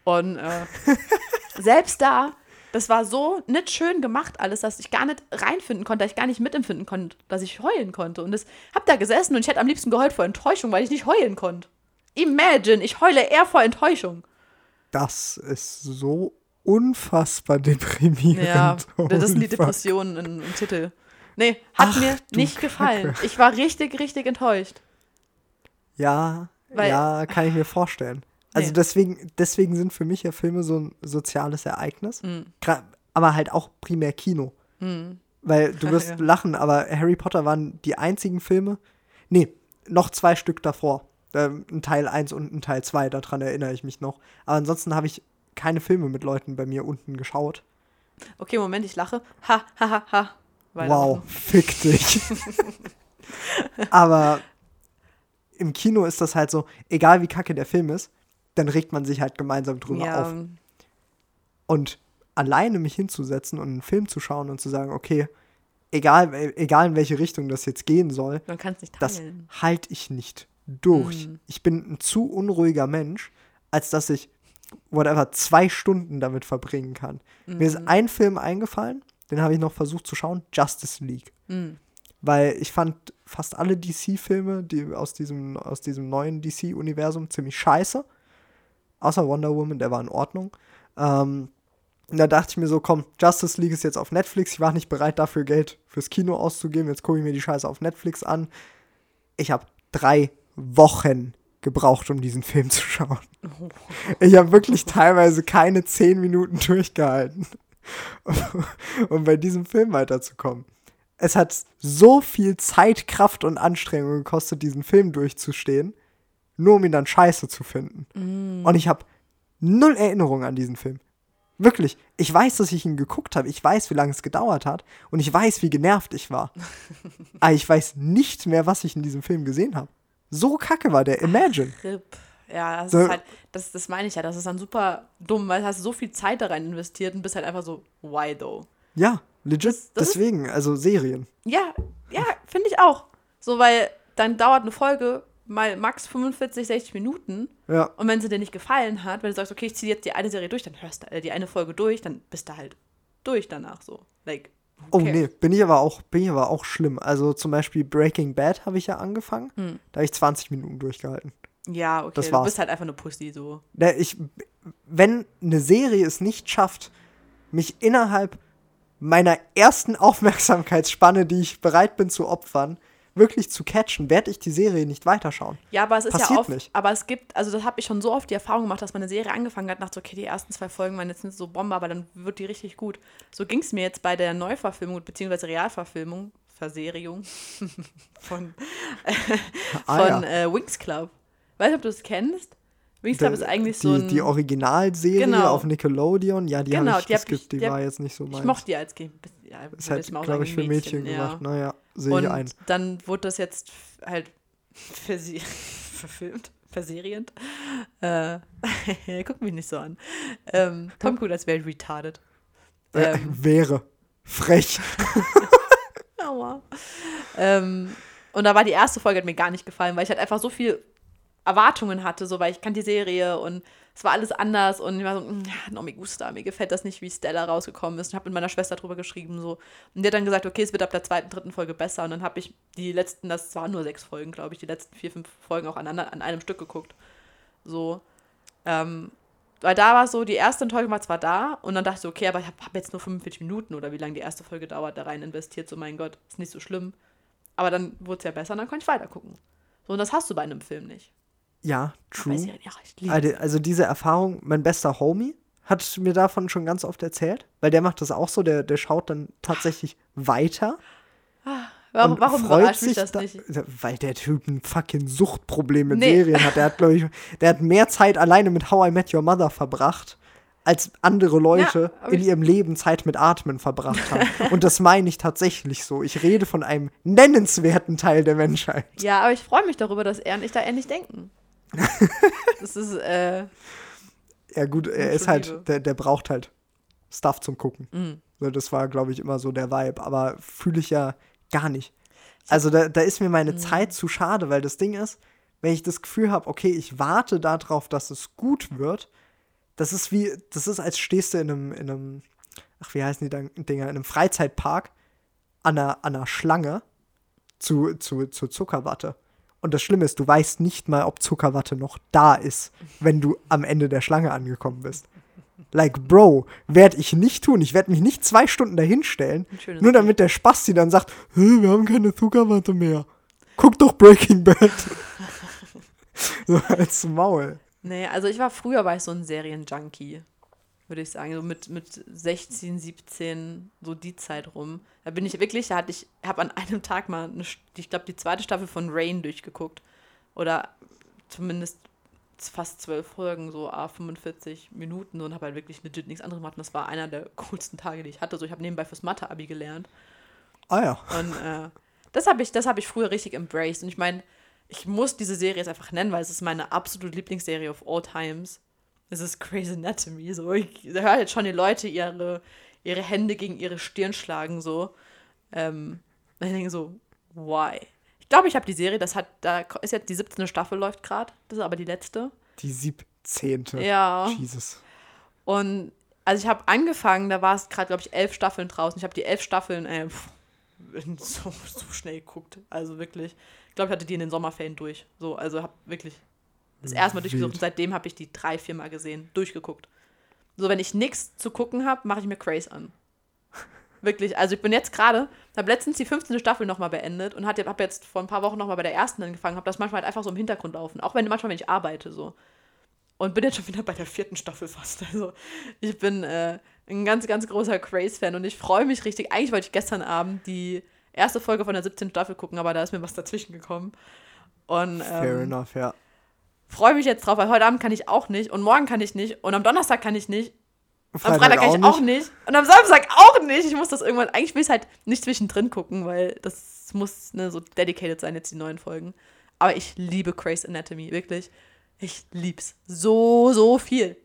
Und äh, selbst da, das war so nicht schön gemacht alles, dass ich gar nicht reinfinden konnte, dass ich gar nicht mitempfinden konnte, dass ich heulen konnte. Und das hab da gesessen und ich hätte am liebsten geheult vor Enttäuschung, weil ich nicht heulen konnte. Imagine, ich heule eher vor Enttäuschung. Das ist so unfassbar deprimierend. Ja, das sind die. Depressionen im, im Titel. Nee, hat Ach, mir nicht gefallen. Kacke. Ich war richtig, richtig enttäuscht. Ja, Weil- ja, kann ich mir vorstellen. Also Nee. deswegen, deswegen sind für mich ja Filme so ein soziales Ereignis. Gra- Aber halt auch primär Kino. Weil du wirst Ja. lachen, aber Harry Potter waren die einzigen Filme. Nee, noch zwei Stück davor. Ähm, ein Teil 1 und ein Teil 2, daran erinnere ich mich noch. Aber ansonsten habe ich keine Filme mit Leuten bei mir unten geschaut. Okay, Moment, ich lache. Ha, ha, ha, ha. Wow, fick dich. Aber im Kino ist das halt so, egal wie kacke der Film ist, dann regt man sich halt gemeinsam drüber Ja, auf. Und alleine mich hinzusetzen und einen Film zu schauen und zu sagen, okay, egal, egal in welche Richtung das jetzt gehen soll, das halte ich nicht durch. Mhm. Ich bin ein zu unruhiger Mensch, als dass ich whatever zwei Stunden damit verbringen kann. Mir Mhm. ist ein Film eingefallen, den habe ich noch versucht zu schauen, Justice League. Mhm. Weil ich fand fast alle DC-Filme, die aus diesem, aus diesem neuen DC-Universum ziemlich scheiße. Außer Wonder Woman, der war in Ordnung. Ähm, und da dachte ich mir so, komm, Justice League ist jetzt auf Netflix. Ich war nicht bereit dafür, Geld fürs Kino auszugeben. Jetzt gucke ich mir die Scheiße auf Netflix an. Ich habe drei Wochen gebraucht, um diesen Film zu schauen. Ich habe wirklich teilweise keine zehn Minuten durchgehalten, um bei diesem Film weiterzukommen. Es hat so viel Zeit, Kraft und Anstrengung gekostet, diesen Film durchzustehen, nur um ihn dann scheiße zu finden. Und ich habe null Erinnerung an diesen Film. Wirklich. Ich weiß, dass ich ihn geguckt habe. Ich weiß, wie lange es gedauert hat. Und ich weiß, wie genervt ich war. Aber ich weiß nicht mehr, was ich in diesem Film gesehen habe. So kacke war der. Imagine. RIP. Ja, das So- ist halt, das, das meine ich ja, das ist dann super dumm, weil du hast so viel Zeit da rein investiert und bist halt einfach so, why though? Ja, legit. Das- das ist- Deswegen, also Serien. Ja, ja, finde ich auch. So, weil dann dauert eine Folge mal max 45, 60 Minuten Ja. und wenn sie dir nicht gefallen hat, wenn du sagst, okay, ich ziehe jetzt die eine Serie durch, dann hörst du äh, die eine Folge durch, dann bist du halt durch danach so. Like, Oh nee, bin ich aber auch, bin ich aber auch schlimm. Also zum Beispiel Breaking Bad habe ich ja angefangen. Hm. Da habe ich 20 Minuten durchgehalten. Ja, okay, Das du war's. bist halt einfach eine Pussy so. Ne, Ich, wenn eine Serie es nicht schafft, mich innerhalb meiner ersten Aufmerksamkeitsspanne, die ich bereit bin zu opfern, wirklich zu catchen, werde ich die Serie nicht weiterschauen. Ja, aber es ist Passiert ja oft, nicht. aber es gibt, also das habe ich schon so oft die Erfahrung gemacht, dass man eine Serie angefangen hat, dachte, okay, die ersten zwei Folgen waren jetzt nicht so Bombe, aber dann wird die richtig gut. So ging es mir jetzt bei der Neuverfilmung bzw. Realverfilmung, Verseriung von, Ah, von ja. äh, Wings Club. Weiß nicht, ob du es kennst. Wings Club ist eigentlich die, so ein. die Originalserie Genau. auf Nickelodeon, ja, die Genau, habe ich die hab geskippt, ich- die, die hab- war jetzt nicht so meins. ich mochte die als Kind. Ja, Ist halt, glaube ich, für Mädchen ja. gemacht. Naja, sehe Und ich ein. dann wurde das jetzt halt versi verfilmt, verserient. Äh, guck mich nicht so an. Ähm, Tom Cruise als wäre retarded. Äh, Ähm, wäre. Frech. Aua. Ähm, und da war die erste Folge hat mir gar nicht gefallen, weil ich halt einfach so viel Erwartungen hatte, so weil ich kannte die Serie und es war alles anders und ich war so, "Mm, no me gusta, mir gefällt das nicht, wie Stella rausgekommen ist. Und ich habe mit meiner Schwester drüber geschrieben so und die hat dann gesagt, okay, es wird ab der zweiten, dritten Folge besser und dann habe ich die letzten, das waren nur sechs Folgen, glaube ich, die letzten vier, fünf Folgen auch an, an einem Stück geguckt. So, ähm, weil da war so, die erste Enttäuschung war zwar da und dann dachte ich so, okay, aber ich habe hab jetzt nur 45 Minuten oder wie lange die erste Folge dauert, da rein investiert, so mein Gott, ist nicht so schlimm. Aber dann wurde es ja besser und dann konnte ich weiter gucken. So, und das hast du bei einem Film nicht. Ja, true. Serien, ja, ich Also, also diese Erfahrung, mein bester Homie hat mir davon schon ganz oft erzählt, weil der macht das auch so, der, der schaut dann tatsächlich weiter. Warum, und warum freut mich sich das da- nicht? Weil der Typ ein fucking Suchtproblem mit Nee. Serien hat. Der hat, glaube ich, der hat mehr Zeit alleine mit How I Met Your Mother verbracht, als andere Leute aber in ich- ihrem Leben Zeit mit Atmen verbracht haben. und das meine ich tatsächlich so. Ich rede von einem nennenswerten Teil der Menschheit. Ja, aber ich freue mich darüber, dass er und ich da ähnlich denken. Das ist, äh, Ja, gut, er ist halt, der, der braucht halt Stuff zum Gucken. Mhm. Das war, glaube ich, immer so der Vibe. Aber fühle ich ja gar nicht. Also da, da ist mir meine Mhm. Zeit zu schade, weil das Ding ist, wenn ich das Gefühl habe, okay, ich warte darauf, dass es gut wird, das ist wie, das ist, als stehst du in einem, in einem, ach, wie heißen die Dinger, in einem Freizeitpark an einer, an einer Schlange zu, zu, zu Zuckerwatte. Und das Schlimme ist, du weißt nicht mal, ob Zuckerwatte noch da ist, wenn du am Ende der Schlange angekommen bist. Like, Bro, werde ich nicht tun. Ich werde mich nicht zwei Stunden dahinstellen, nur damit der Spasti dann sagt, "Hä, wir haben keine Zuckerwatte mehr. Guck doch Breaking Bad. so als Maul. nee, also ich war früher, war ich so ein Serienjunkie, würde ich sagen. So mit, mit 16, 17, so die Zeit rum. Da bin ich wirklich, da hatte ich, habe an einem Tag mal, eine, ich glaube, die zweite Staffel von Rain durchgeguckt. Oder zumindest fast zwölf Folgen, so a 45 Minuten und habe halt wirklich legit nichts anderes gemacht. Und das war einer der coolsten Tage, die ich hatte. So, ich habe nebenbei fürs Mathe-Abi gelernt. Ah ja. Und äh, das habe ich, das hab ich früher richtig embraced. Und ich meine, ich muss diese Serie jetzt einfach nennen, weil es ist meine absolute Lieblingsserie of all times. Es ist Grey's Anatomy. So, ich höre jetzt schon die Leute ihre, ihre Hände gegen ihre Stirn schlagen. So. Ähm, und ich denke so, why? Ich glaube, ich habe die Serie, das hat, da ist jetzt die 17. Staffel läuft gerade. Das ist aber die letzte. Die 17. Ja. Jesus. Und also ich habe angefangen, da war es gerade, glaube ich, elf Staffeln draußen. Ich habe die elf Staffeln äh, pff, so, so schnell geguckt. Also wirklich. Ich glaube, ich hatte die in den Sommerferien durch. So, also habe wirklich das erste Mal durchgesucht. Wild. Und seitdem habe ich die drei, vier Mal gesehen, durchgeguckt. So, wenn ich nichts zu gucken habe, mache ich mir Craze an. Wirklich. Also ich bin jetzt gerade, habe letztens die 15. Staffel nochmal beendet und habe jetzt vor ein paar Wochen nochmal bei der ersten angefangen, habe das manchmal halt einfach so im Hintergrund laufen. Auch wenn manchmal, wenn ich arbeite, so. Und bin jetzt schon wieder bei der vierten Staffel fast. Also ich bin äh, ein ganz, ganz großer Craze-Fan und ich freue mich richtig. Eigentlich wollte ich gestern Abend die erste Folge von der 17. Staffel gucken, aber da ist mir was dazwischen gekommen. Und Fair ähm, enough, ja. Freue mich jetzt drauf, weil heute Abend kann ich auch nicht und morgen kann ich nicht und am Donnerstag kann ich nicht. Am Freitag kann ich auch nicht und am Samstag auch nicht. Ich muss das irgendwann, eigentlich will ich es halt nicht zwischendrin gucken, weil das muss ne, so dedicated sein, jetzt die neuen Folgen. Aber ich liebe Craze Anatomy, wirklich. Ich lieb's. So, so viel.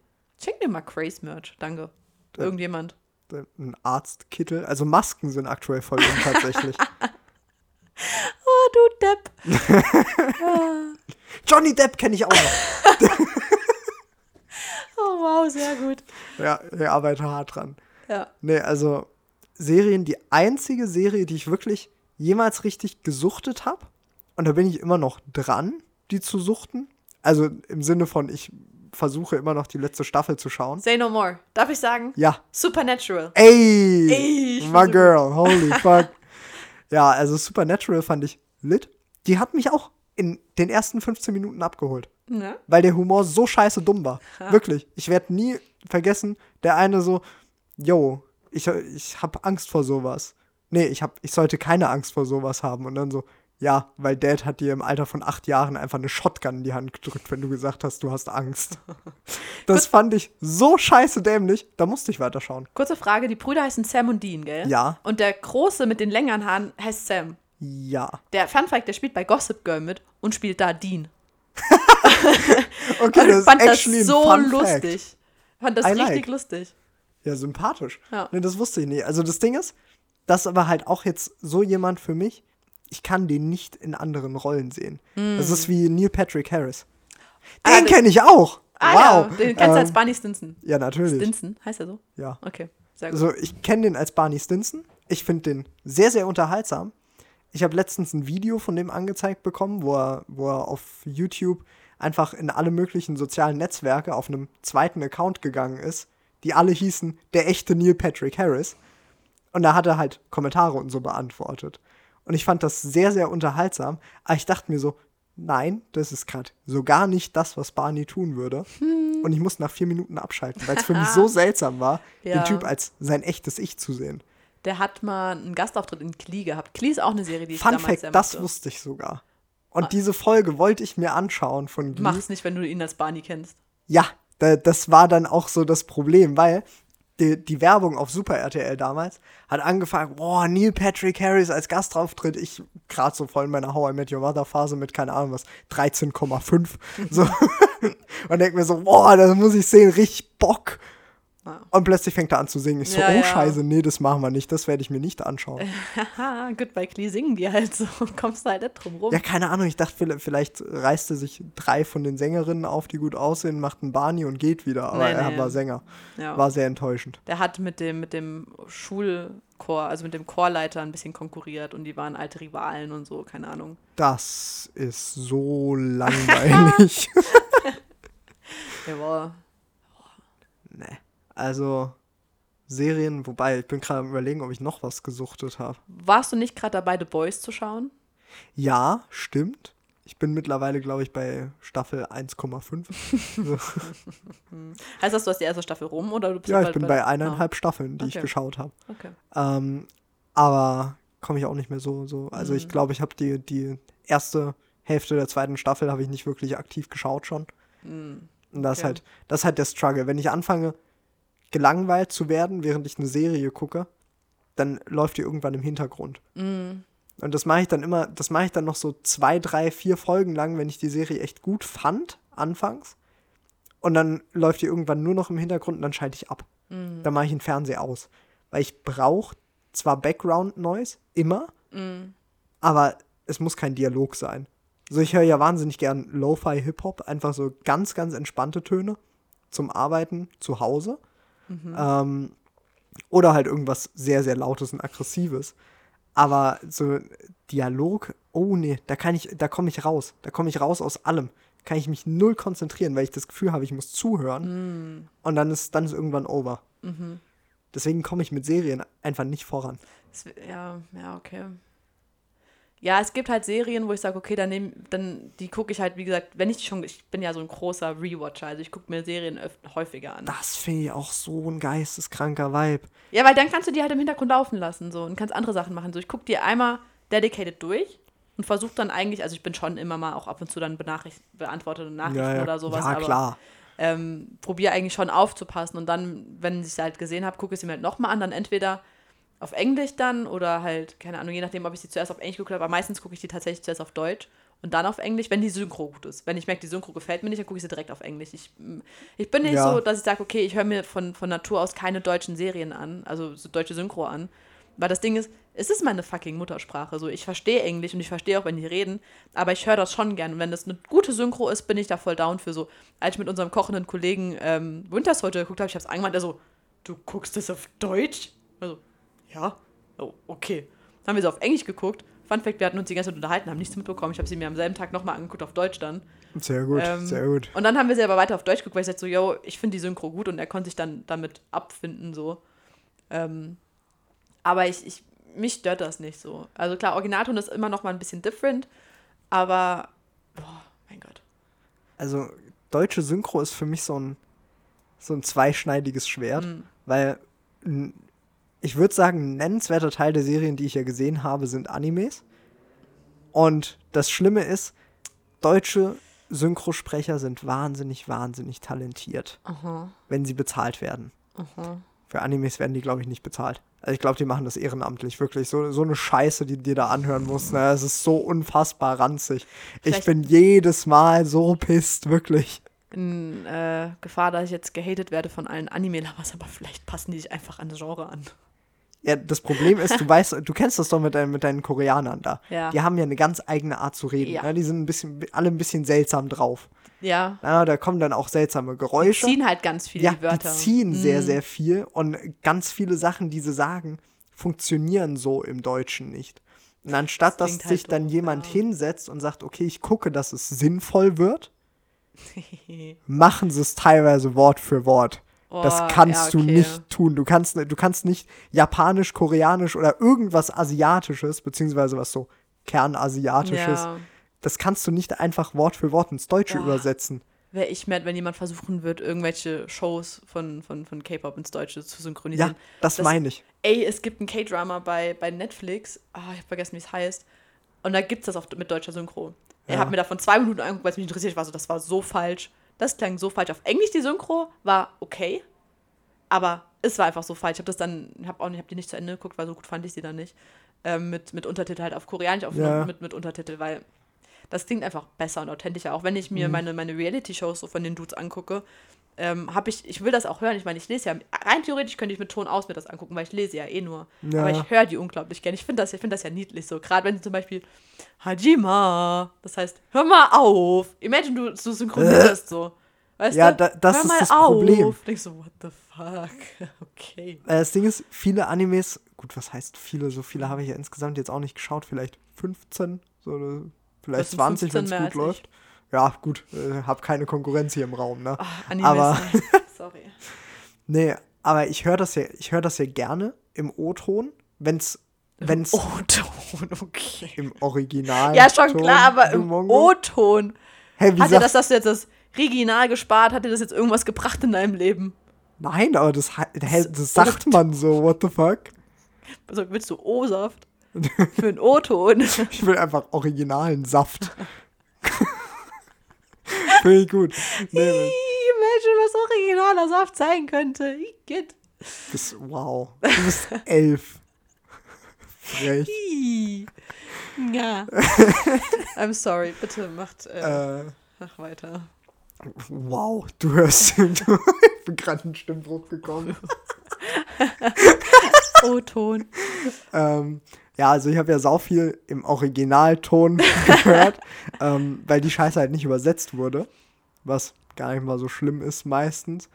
Schenk mir mal Craze Merch, danke. Ja. Irgendjemand. Ein Arztkittel. Also Masken sind aktuell voll tatsächlich. Du Depp. Johnny Depp kenne ich auch noch. Oh, wow, sehr gut. Ja, er arbeitet hart dran. Ja. Nee, also Serien, die einzige Serie, die ich wirklich jemals richtig gesuchtet habe, und da bin ich immer noch dran, die zu suchten. Also im Sinne von, ich versuche immer noch die letzte Staffel zu schauen. Say no more. Darf ich sagen? Ja. Supernatural. Ey! Ey, ich my girl, holy fuck. Ja, also Supernatural fand ich lit. Die hat mich auch in den ersten 15 Minuten abgeholt. Ne? weil der Humor so scheiße dumm war. Wirklich. Ich werde nie vergessen, der eine so, yo, ich, ich habe Angst vor sowas. Nee, ich, hab, ich sollte keine Angst vor sowas haben. Und dann so, ja, weil Dad hat dir im Alter von acht Jahren einfach eine Shotgun in die Hand gedrückt, wenn du gesagt hast, du hast Angst. Das fand ich so scheiße dämlich, da musste ich weiterschauen. Kurze Frage, die Brüder heißen Sam und Dean, gell? Ja. Und der Große mit den längeren Haaren heißt Sam. Ja. Der Fun Fact, der spielt bei Gossip Girl mit und spielt da Dean. Okay, das ich ist fand das so lustig. Fact. Fand das I richtig like. lustig. Ja, sympathisch. Ja. Nee, das wusste ich nie. Also das Ding ist, das ist aber halt auch jetzt so jemand für mich, ich kann den nicht in anderen Rollen sehen. Das ist wie Neil Patrick Harris. Ah, Den das- kenne ich auch. Ah, wow. ja, den kennst du als Ähm, Barney Stinson. ja, natürlich. Stinson, heißt er so? Ja. Okay, sehr gut. Also ich kenne den als Barney Stinson. Ich finde den sehr, sehr unterhaltsam. Ich habe letztens ein Video von dem angezeigt bekommen, wo er, wo er auf YouTube einfach in alle möglichen sozialen Netzwerke auf einem zweiten Account gegangen ist, die alle hießen der echte Neil Patrick Harris. Und da hat er halt Kommentare und so beantwortet. Und ich fand das sehr, sehr unterhaltsam. Aber ich dachte mir so, nein, das ist gerade so gar nicht das, was Barney tun würde. Und ich musste nach vier Minuten abschalten, weil es für mich so seltsam war, Ja. den Typ als sein echtes Ich zu sehen. Der hat mal einen Gastauftritt in Klee gehabt. Klee ist auch eine Serie, die ich Fun damals Fact, das wusste ich sogar. Und diese Folge wollte ich mir anschauen von Glee. Mach's nicht, wenn du ihn als Barney kennst. Ja, da, das war dann auch so das Problem, weil die, die Werbung auf Super RTL damals hat angefangen, boah, Neil Patrick Harris als Gastauftritt. Ich gerade so voll in meiner How I Met Your Mother Phase mit, keine Ahnung was, 13,5. so. Und denk mir so, boah, das muss ich sehen, richtig Bock. Ja. Und plötzlich fängt er an zu singen. Ich so, Ja, oh ja. scheiße, nee, das machen wir nicht, das werde ich mir nicht anschauen. Bei Klee singen die halt so. Kommst du halt nicht drum rum. Ja, keine Ahnung, ich dachte, vielleicht- reißt er sich drei von den Sängerinnen auf, die gut aussehen, macht einen Barney und geht wieder. Aber Nee, er nee. war Sänger. Ja. War sehr enttäuschend. Der hat mit dem, mit dem Schulchor, also mit dem Chorleiter ein bisschen konkurriert und die waren alte Rivalen und so, keine Ahnung. Das ist so langweilig. Ja, nee. Also, Serien, wobei, ich bin gerade am überlegen, ob ich noch was gesuchtet habe. Warst du nicht gerade dabei, The Boys zu schauen? Ja, stimmt. Ich bin mittlerweile, glaube ich, bei Staffel 1,5. So. Heißt das, du hast die erste Staffel rum oder du bist ja, ich bin bei eineinhalb Staffeln, die ich Okay. geschaut habe. Okay. Ähm, aber komme ich auch nicht mehr so. so. Also Mhm. ich glaube, ich habe die, die erste Hälfte der zweiten Staffel habe ich nicht wirklich aktiv geschaut schon. Und das ist halt, das ist halt der Struggle. Wenn ich anfange, gelangweilt zu werden, während ich eine Serie gucke, dann läuft die irgendwann im Hintergrund. Mhm. Und das mache ich dann immer, das mache ich dann noch so zwei, drei, vier Folgen lang, wenn ich die Serie echt gut fand, anfangs. Und dann läuft die irgendwann nur noch im Hintergrund und dann schalte ich ab. Mhm. Dann mache ich den Fernseher aus. Weil ich brauche zwar Background Noise, immer, Mhm. aber es muss kein Dialog sein. Also ich höre ja wahnsinnig gern Lo-Fi Hip-Hop, einfach so ganz, ganz entspannte Töne zum Arbeiten zu Hause. Ähm, oder halt irgendwas sehr, sehr Lautes und Aggressives. Aber so Dialog, oh nee, da kann ich, da komme ich raus. Da komme ich raus aus allem. Kann ich mich null konzentrieren, weil ich das Gefühl habe, ich muss zuhören. Und dann ist, dann ist irgendwann over. Deswegen komme ich mit Serien einfach nicht voran. Ja, ja, okay. Ja, es gibt halt Serien, wo ich sage, okay, dann, nehm, dann die gucke ich halt, wie gesagt, wenn ich die schon, ich bin ja so ein großer Rewatcher, also ich gucke mir Serien häufiger an. Das finde ich auch so ein geisteskranker Vibe. Ja, weil dann kannst du die halt im Hintergrund laufen lassen so und kannst andere Sachen machen. So, ich gucke die einmal dedicated durch und versuche dann eigentlich, also ich bin schon immer mal auch ab und zu dann benachricht, beantwortete Nachrichten oder sowas, ja aber klar. ähm, probiere eigentlich schon aufzupassen und dann, wenn ich es halt gesehen habe, gucke ich sie mir halt nochmal an, dann entweder auf Englisch dann oder halt, keine Ahnung, je nachdem, ob ich sie zuerst auf Englisch geguckt habe, aber meistens gucke ich die tatsächlich zuerst auf Deutsch und dann auf Englisch, wenn die Synchro gut ist. Wenn ich merke, die Synchro gefällt mir nicht, dann gucke ich sie direkt auf Englisch. Ich, mm, ich bin nicht Ja. so, dass ich sage, okay, ich höre mir von, von Natur aus keine deutschen Serien an, also so deutsche Synchro an. Weil das Ding ist, es ist meine fucking Muttersprache. So, ich verstehe Englisch und ich verstehe auch, wenn die reden, aber ich höre das schon gern. Und wenn das eine gute Synchro ist, bin ich da voll down für so. Als ich mit unserem kochenden Kollegen ähm, Winter Soldier geguckt habe, ich habe es angemacht, der so, du guckst das auf Deutsch? Also, ja. Oh, okay. Dann haben wir so auf Englisch geguckt. Fun Fact, wir hatten uns die ganze Zeit unterhalten, haben nichts mitbekommen. Ich habe sie mir am selben Tag nochmal angeguckt auf Deutsch dann. Sehr gut, Ähm, sehr gut. Und dann haben wir sie aber weiter auf Deutsch geguckt, weil ich sagte so, yo, ich finde die Synchro gut und er konnte sich dann damit abfinden, so. Ähm, aber ich, ich, mich stört das nicht so. Also klar, Originalton ist immer noch mal ein bisschen different, aber, boah, mein Gott. Also, deutsche Synchro ist für mich so ein, so ein zweischneidiges Schwert, weil n- ich würde sagen, ein nennenswerter Teil der Serien, die ich ja gesehen habe, sind Animes. Und das Schlimme ist, deutsche Synchrosprecher sind wahnsinnig, wahnsinnig talentiert, Aha, wenn sie bezahlt werden. aha. Für Animes werden die, glaube ich, nicht bezahlt. Also ich glaube, die machen das ehrenamtlich, wirklich. So, so eine Scheiße, die dir da anhören musst. Ne? Es ist so unfassbar ranzig. Ich Vielleicht- bin jedes Mal so pisst, wirklich. In äh, Gefahr, dass ich jetzt gehatet werde von allen Anime-Lovers, aber vielleicht passen die sich einfach an das Genre an. Ja, das Problem ist, du weißt, du kennst das doch mit, deinen, mit deinen Koreanern da. Ja. Die haben ja eine ganz eigene Art zu reden. Ja. Ne? Die sind ein bisschen, alle ein bisschen seltsam drauf. Ja. Ja, da kommen dann auch seltsame Geräusche. Ziehen halt ganz viele ja, die Wörter. die ziehen sehr, Mhm. sehr viel und ganz viele Sachen, die sie sagen, funktionieren so im Deutschen nicht. Und anstatt, dass klingt halt sich dann doof, jemand ja. hinsetzt und sagt, okay, ich gucke, dass es sinnvoll wird, machen sie es teilweise Wort für Wort. Das Oh, kannst ja, du okay. nicht tun. Du kannst, du kannst nicht Japanisch, Koreanisch oder irgendwas Asiatisches, beziehungsweise was so Kernasiatisches, Ja. das kannst du nicht einfach Wort für Wort ins Deutsche Boah. übersetzen. Wäre ich mad, wenn jemand versuchen wird, irgendwelche Shows von, von, von K-Pop ins Deutsche zu Ja, synchronisieren. das, Das- meine ich. Ey, es gibt ein K-Drama bei, bei Netflix. Ah, ich habe vergessen, wie es heißt. Und da gibt es das auf, mit deutscher Synchro. Er Ja. hat mir davon zwei Minuten angeguckt, weil es mich interessiert. War so, das war so falsch. Das klang so falsch. Auf Englisch die Synchro war okay, aber es war einfach so falsch. Ich habe das dann, habe auch nicht, hab die nicht zu Ende geguckt, weil so gut fand ich sie dann nicht. Ähm, mit, mit Untertitel halt auf Koreanisch aufgenommen, Ja. mit, mit Untertitel, weil das klingt einfach besser und authentischer. Auch wenn ich Mhm. mir meine, meine Reality-Shows so von den Dudes angucke, ähm, habe ich, ich will das auch hören. Ich meine, ich lese ja, rein theoretisch könnte ich mit Ton aus mir das angucken, weil ich lese ja eh nur. Ja. Aber ich höre die unglaublich gerne. Ich finde das, ich find das ja niedlich so. Gerade wenn zum Beispiel Hajima, das heißt, hör mal auf. Imagine, du, du synchronisierst so. Weißt Ja, du? da- das hör ist mal das auf. Problem. Denkst so, what the fuck? Okay. Äh, Das Ding ist, viele Animes, gut, was heißt viele? So viele habe ich ja insgesamt jetzt auch nicht geschaut. Vielleicht 15, so, vielleicht Das sind 20, wenn 15 es gut als ich. Ja, gut, äh, hab keine Konkurrenz hier im Raum, ne? Ach, Animes, Aber- sorry. Nee, aber ich höre das ja, ich höre das ja gerne im O-Ton, wenn's, wenn's O-Ton, okay. im Original. Ja, schon klar, aber im. O-Ton. Hey, wie Hat dir das, dass du jetzt das Original gespart? Hat dir das jetzt irgendwas gebracht in deinem Leben? Nein, aber das, hä, das sagt man so, what the fuck? Also willst du O-Saft? Für einen O-Ton? Ich will einfach originalen Saft. Finde ich gut. Nee, Imagine, was originaler Saft sein könnte. Igitt. das, wow. Du bist elf. Frech. Ih. Ja. I'm sorry, bitte macht, äh, Äh, mach weiter. wow, du hörst. Du, ich bin gerade in Stimmbruch gekommen. O-Ton. ähm, ja, also ich habe ja sau viel im Originalton gehört, ähm, weil die Scheiße halt nicht übersetzt wurde, was gar nicht mal so schlimm ist meistens.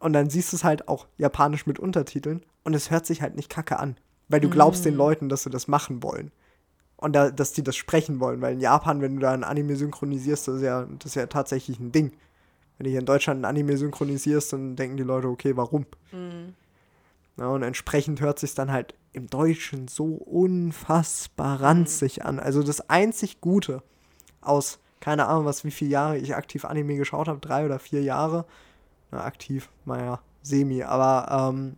Und dann siehst du es halt auch japanisch mit Untertiteln und es hört sich halt nicht kacke an, weil du glaubst den Leuten, dass sie das machen wollen. Und da, dass die das sprechen wollen, weil in Japan, wenn du da ein Anime synchronisierst, das ist ja, das ist ja tatsächlich ein Ding. Wenn du hier in Deutschland ein Anime synchronisierst, dann denken die Leute, okay, warum? Ja, und entsprechend hört sich dann halt im Deutschen so unfassbar ranzig an. Also das einzig Gute aus, keine Ahnung, was, wie viele Jahre ich aktiv Anime geschaut habe, drei oder vier Jahre. Na, aktiv, naja, semi. Aber ähm,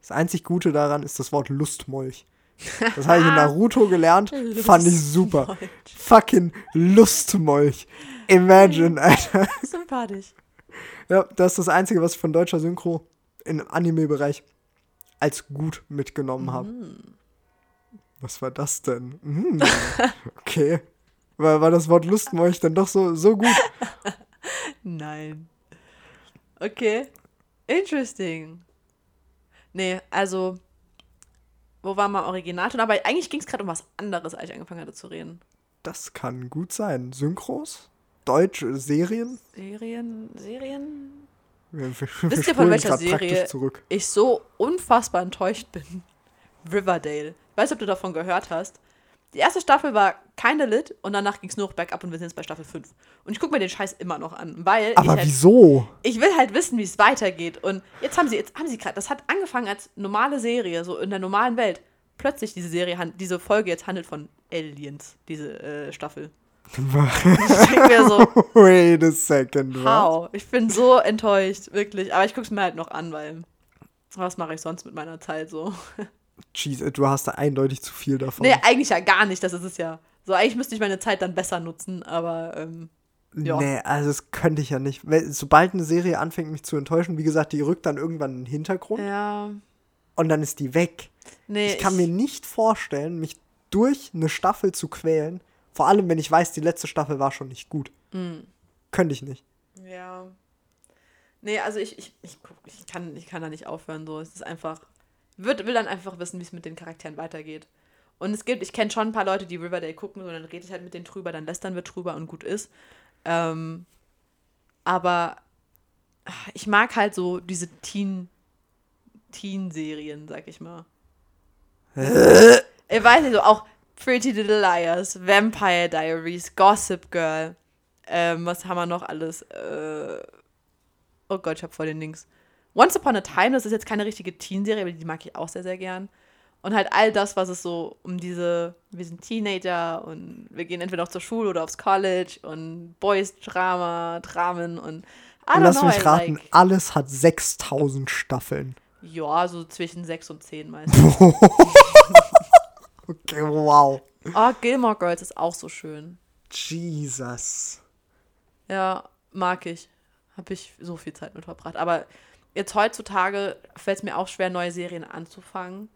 das einzig Gute daran ist das Wort Lustmolch. Das habe ich in Naruto gelernt, fand ich super. Fucking Lustmolch. Imagine, Alter. Sympathisch. Ja, das ist das Einzige, was ich von deutscher Synchro im Anime-Bereich als gut mitgenommen habe. Was war das denn? Mm, okay. War, war das Wort Lustmolch dann doch so, so gut? Nein. Okay. Interesting. Nee, also, wo war mal Originalton? Aber eigentlich ging es gerade um was anderes, als ich angefangen hatte zu reden. Das kann gut sein. Synchros? Deutsche Serien? Serien, Serien? Wir, wir, Wisst ihr, von welcher Serie ich so unfassbar enttäuscht bin? Riverdale. Ich weiß ob du davon gehört hast. Die erste Staffel war keine lit und danach ging es nur noch bergab und wir sind jetzt bei Staffel 5. Und ich gucke mir den Scheiß immer noch an, weil Aber ich, halt, wieso? ich will halt wissen, wie es weitergeht. Und jetzt haben sie, jetzt haben sie gerade, das hat angefangen als normale Serie, so in der normalen Welt. Plötzlich diese Serie, diese Folge jetzt handelt von Aliens, diese äh, Staffel. Ich denke mir so, Wait a second. Was? Wow, ich bin so enttäuscht, wirklich. Aber ich gucke es mir halt noch an, weil was mache ich sonst mit meiner Zeit so? Jeez, du hast da eindeutig zu viel davon. Nee, eigentlich ja gar nicht, das ist es ja. So, eigentlich müsste ich meine Zeit dann besser nutzen, aber ähm, ja. Nee, also das könnte ich ja nicht. Sobald eine Serie anfängt, mich zu enttäuschen, wie gesagt, die rückt dann irgendwann in den Hintergrund ja. und dann ist die weg. Nee, Ich kann mir nicht vorstellen, mich durch eine Staffel zu quälen. Vor allem, wenn ich weiß, die letzte Staffel war schon nicht gut. Mm. Könnte ich nicht. Ja. Nee, also ich, ich, ich, ich, kann, ich kann da nicht aufhören, so. Es ist einfach würd, will dann einfach wissen, wie es mit den Charakteren weitergeht. Und es gibt, ich kenne schon ein paar Leute, die Riverdale gucken, und dann rede ich halt mit denen drüber, dann lästern wir drüber und gut ist. Ähm, aber ich mag halt so diese Teen, Teen-Serien, sag ich mal. ich weiß nicht, so auch Pretty Little Liars, Vampire Diaries, Gossip Girl. Ähm, was haben wir noch alles? Äh, oh Gott, ich hab voll den Links. Once Upon a Time, das ist jetzt keine richtige Teen-Serie, aber die mag ich auch sehr, sehr gern. Und halt all das, was es so um diese, wir sind Teenager und wir gehen entweder noch zur Schule oder aufs College und Boys-Drama, Dramen und Und lass know, mich raten, like. alles hat 6000 Staffeln. Ja, so zwischen sechs und zehn meistens. Okay, wow. oh, Gilmore Girls ist auch so schön. Jesus. Ja, mag ich. Habe ich so viel Zeit mit verbracht. Aber jetzt heutzutage fällt es mir auch schwer, neue Serien anzufangen.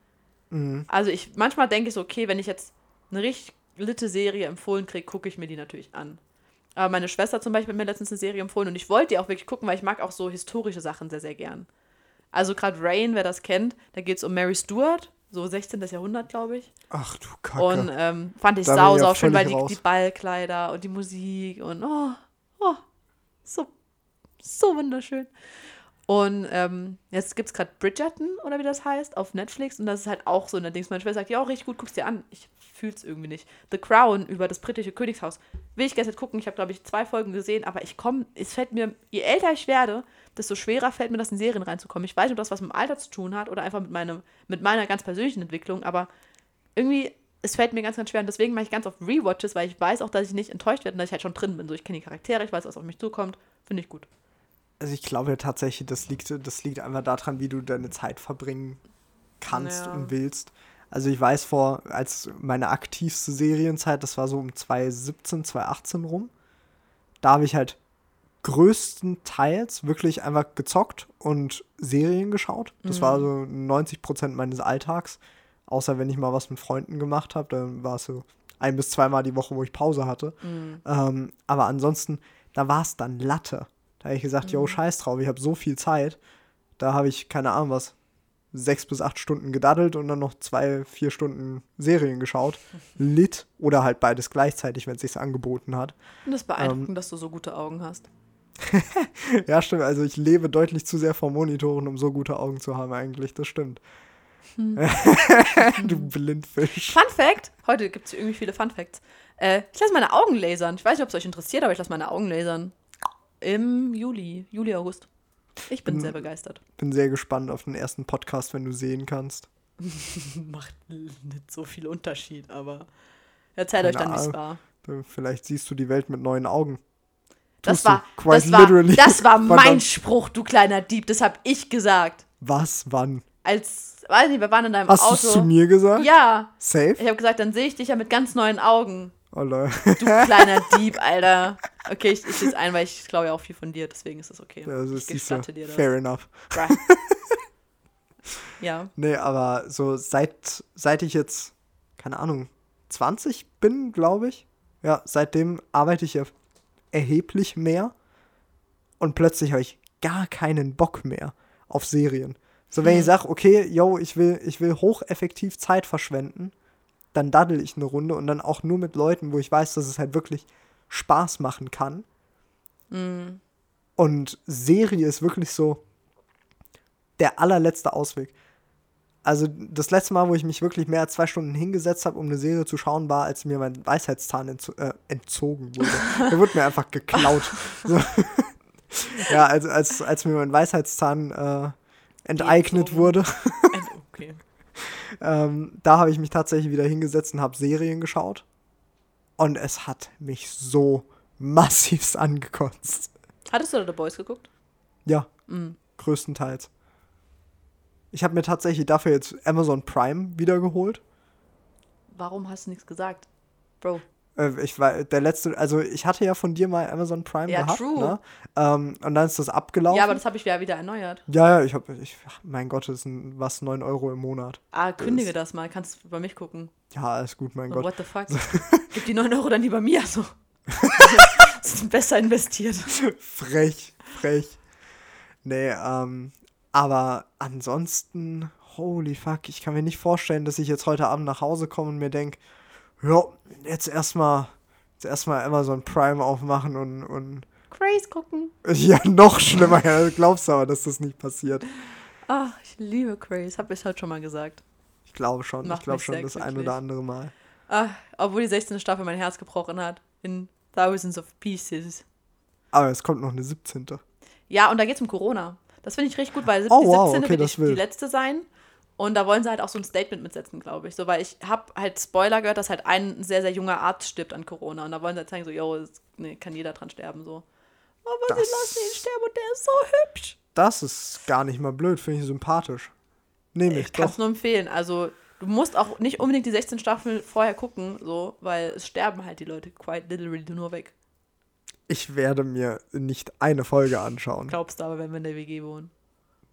Also ich manchmal denke ich so, okay, wenn ich jetzt eine richtig litte Serie empfohlen kriege, gucke ich mir die natürlich an. Aber meine Schwester zum Beispiel hat mir letztens eine Serie empfohlen und ich wollte die auch wirklich gucken, weil ich mag auch so historische Sachen sehr, sehr gern. Also gerade Rain, wer das kennt, da geht es um Mary Stuart, so 16. Jahrhundert, glaube ich. Ach du Kacke. Und ähm, fand ich Da sau, ich ja sau schön, weil die, raus. die Ballkleider und die Musik und oh, oh, so, so wunderschön. Und ähm, jetzt gibt es gerade Bridgerton, oder wie das heißt, auf Netflix. Und das ist halt auch so. Und dann denkst meine Schwester sagt, ja, auch richtig gut, guck's dir an. Ich fühl's irgendwie nicht. The Crown über das britische Königshaus. Will ich gestern gucken. Ich habe, glaube ich, zwei Folgen gesehen. Aber ich komme, es fällt mir, je älter ich werde, desto schwerer fällt mir das in Serien reinzukommen. Ich weiß nicht, ob das was mit dem Alter zu tun hat oder einfach mit, meinem, mit meiner ganz persönlichen Entwicklung. Aber irgendwie, es fällt mir ganz, ganz schwer. Und deswegen mache ich ganz oft Rewatches, weil ich weiß auch, dass ich nicht enttäuscht werde und dass ich halt schon drin bin. So, ich kenne die Charaktere, ich weiß, was auf mich zukommt. Finde ich gut. Also ich glaube ja tatsächlich, das liegt, das liegt einfach daran, wie du deine Zeit verbringen kannst Ja. und willst. Also ich weiß vor, als meine aktivste Serienzeit, das war so um 2017, 2018 rum, da habe ich halt größtenteils wirklich einfach gezockt und Serien geschaut. Das war so 90% meines Alltags. Außer wenn ich mal was mit Freunden gemacht habe, dann war es so ein bis zweimal die Woche, wo ich Pause hatte. Ähm, aber ansonsten, da war es dann Latte. Da habe ich gesagt, yo, scheiß drauf, ich habe so viel Zeit. Da habe ich, keine Ahnung was, sechs bis acht Stunden gedaddelt und dann noch zwei, vier Stunden Serien geschaut. Lit oder halt beides gleichzeitig, wenn es sich angeboten hat. Und das beeindruckend, dass du so gute Augen hast. Ja, stimmt. Also ich lebe deutlich zu sehr vor Monitoren, um so gute Augen zu haben eigentlich. Das stimmt. du Blindfisch. Fun Fact: Heute gibt es irgendwie viele Fun Facts. Äh, ich lasse meine Augen lasern. Ich weiß nicht, ob es euch interessiert, aber ich lasse meine Augen lasern. Im Juli, Juli, August. Ich bin sehr begeistert. Bin sehr gespannt auf den ersten Podcast, wenn du sehen kannst. Macht nicht so viel Unterschied, aber erzählt euch dann, wie es war. Vielleicht siehst du die Welt mit neuen Augen. Das du. war, das war, das war mein. Spruch, du kleiner Dieb. Das habe ich gesagt. Was? Wann? Als, weiß nicht, wir waren in deinem Hast du Auto. es zu mir gesagt? Ja. Safe? Ich habe gesagt, dann sehe ich dich ja mit ganz neuen Augen. Oh, lol. Du kleiner Dieb, Alter. Okay, ich, ich jetzt ein, weil ich glaube ja auch viel von dir, deswegen ist das okay. Also, ich siehst du, gestatte dir das. fair enough. Ja. Nee, aber so seit, seit ich jetzt, keine Ahnung, 20 bin, glaube ich, ja, seitdem arbeite ich ja erheblich mehr und plötzlich habe ich gar keinen Bock mehr auf Serien. So, wenn ich sage, okay, yo, ich will, ich will hocheffektiv Zeit verschwenden, dann daddel ich eine Runde und dann auch nur mit Leuten, wo ich weiß, dass es halt wirklich Spaß machen kann. Und Serie ist wirklich so der allerletzte Ausweg. Also das letzte Mal, wo ich mich wirklich mehr als zwei Stunden hingesetzt habe, um eine Serie zu schauen, war, als mir mein Weisheitszahn entzo äh, entzogen wurde. Der wurde mir einfach geklaut. So. ja, also als, als mir mein Weisheitszahn äh, enteignet Entzogen. wurde, Okay. Ähm, da habe ich mich tatsächlich wieder hingesetzt und habe Serien geschaut. Und es hat mich so massivst angekotzt. Hattest du da The Boys geguckt? Ja, Mhm. größtenteils. Ich habe mir tatsächlich dafür jetzt Amazon Prime wiedergeholt. Warum hast du nichts gesagt? Bro. Äh, ich war der letzte, also ich hatte ja von dir mal Amazon Prime Ja, gehabt, true. ne? Ähm, und dann ist das abgelaufen. Ja, aber das habe ich ja wieder erneuert. ja, ja, ich habe, ich, mein Gott, das sind was 9 Euro im Monat. Ah, kündige das mal. Kannst du bei mich gucken. Ja, alles gut, mein So, Gott. what the fuck? Gib die 9 Euro dann lieber mir. So. das ist besser investiert. Frech, frech. Nee, ähm, aber ansonsten holy fuck, ich kann mir nicht vorstellen, dass ich jetzt heute Abend nach Hause komme und mir denke, ja, jetzt erstmal jetzt erstmal Amazon Prime aufmachen und, und Grace gucken. ja, noch schlimmer, ja, glaubst du aber, dass das nicht passiert. Ach, ich liebe Grace. Hab ich heute schon mal gesagt. Ich glaube schon, Macht ich glaube schon das ein glücklich. oder andere Mal. Ach, obwohl die 16. Staffel mein Herz gebrochen hat. In Thousands of Pieces. Aber es kommt noch eine 17. Ja, und da geht's um Corona. Das finde ich richtig gut, weil Oh, die wow, 17. okay, wird die, die letzte sein. Und da wollen sie halt auch so ein Statement mitsetzen, glaube ich. So, weil ich habe halt Spoiler gehört, dass halt ein sehr, sehr junger Arzt stirbt an Corona. Und da wollen sie halt zeigen, so, yo, nee, kann jeder dran sterben, so. Aber Das- sie lassen ihn sterben und der ist so hübsch. Das ist gar nicht mal blöd, finde ich sympathisch. Nehme ich Ich kann es nur empfehlen. Also, du musst auch nicht unbedingt die 16 Staffeln vorher gucken, so, weil es sterben halt die Leute quite literally nur weg. Ich werde mir nicht eine Folge anschauen. Glaubst du aber, wenn wir in der WG wohnen?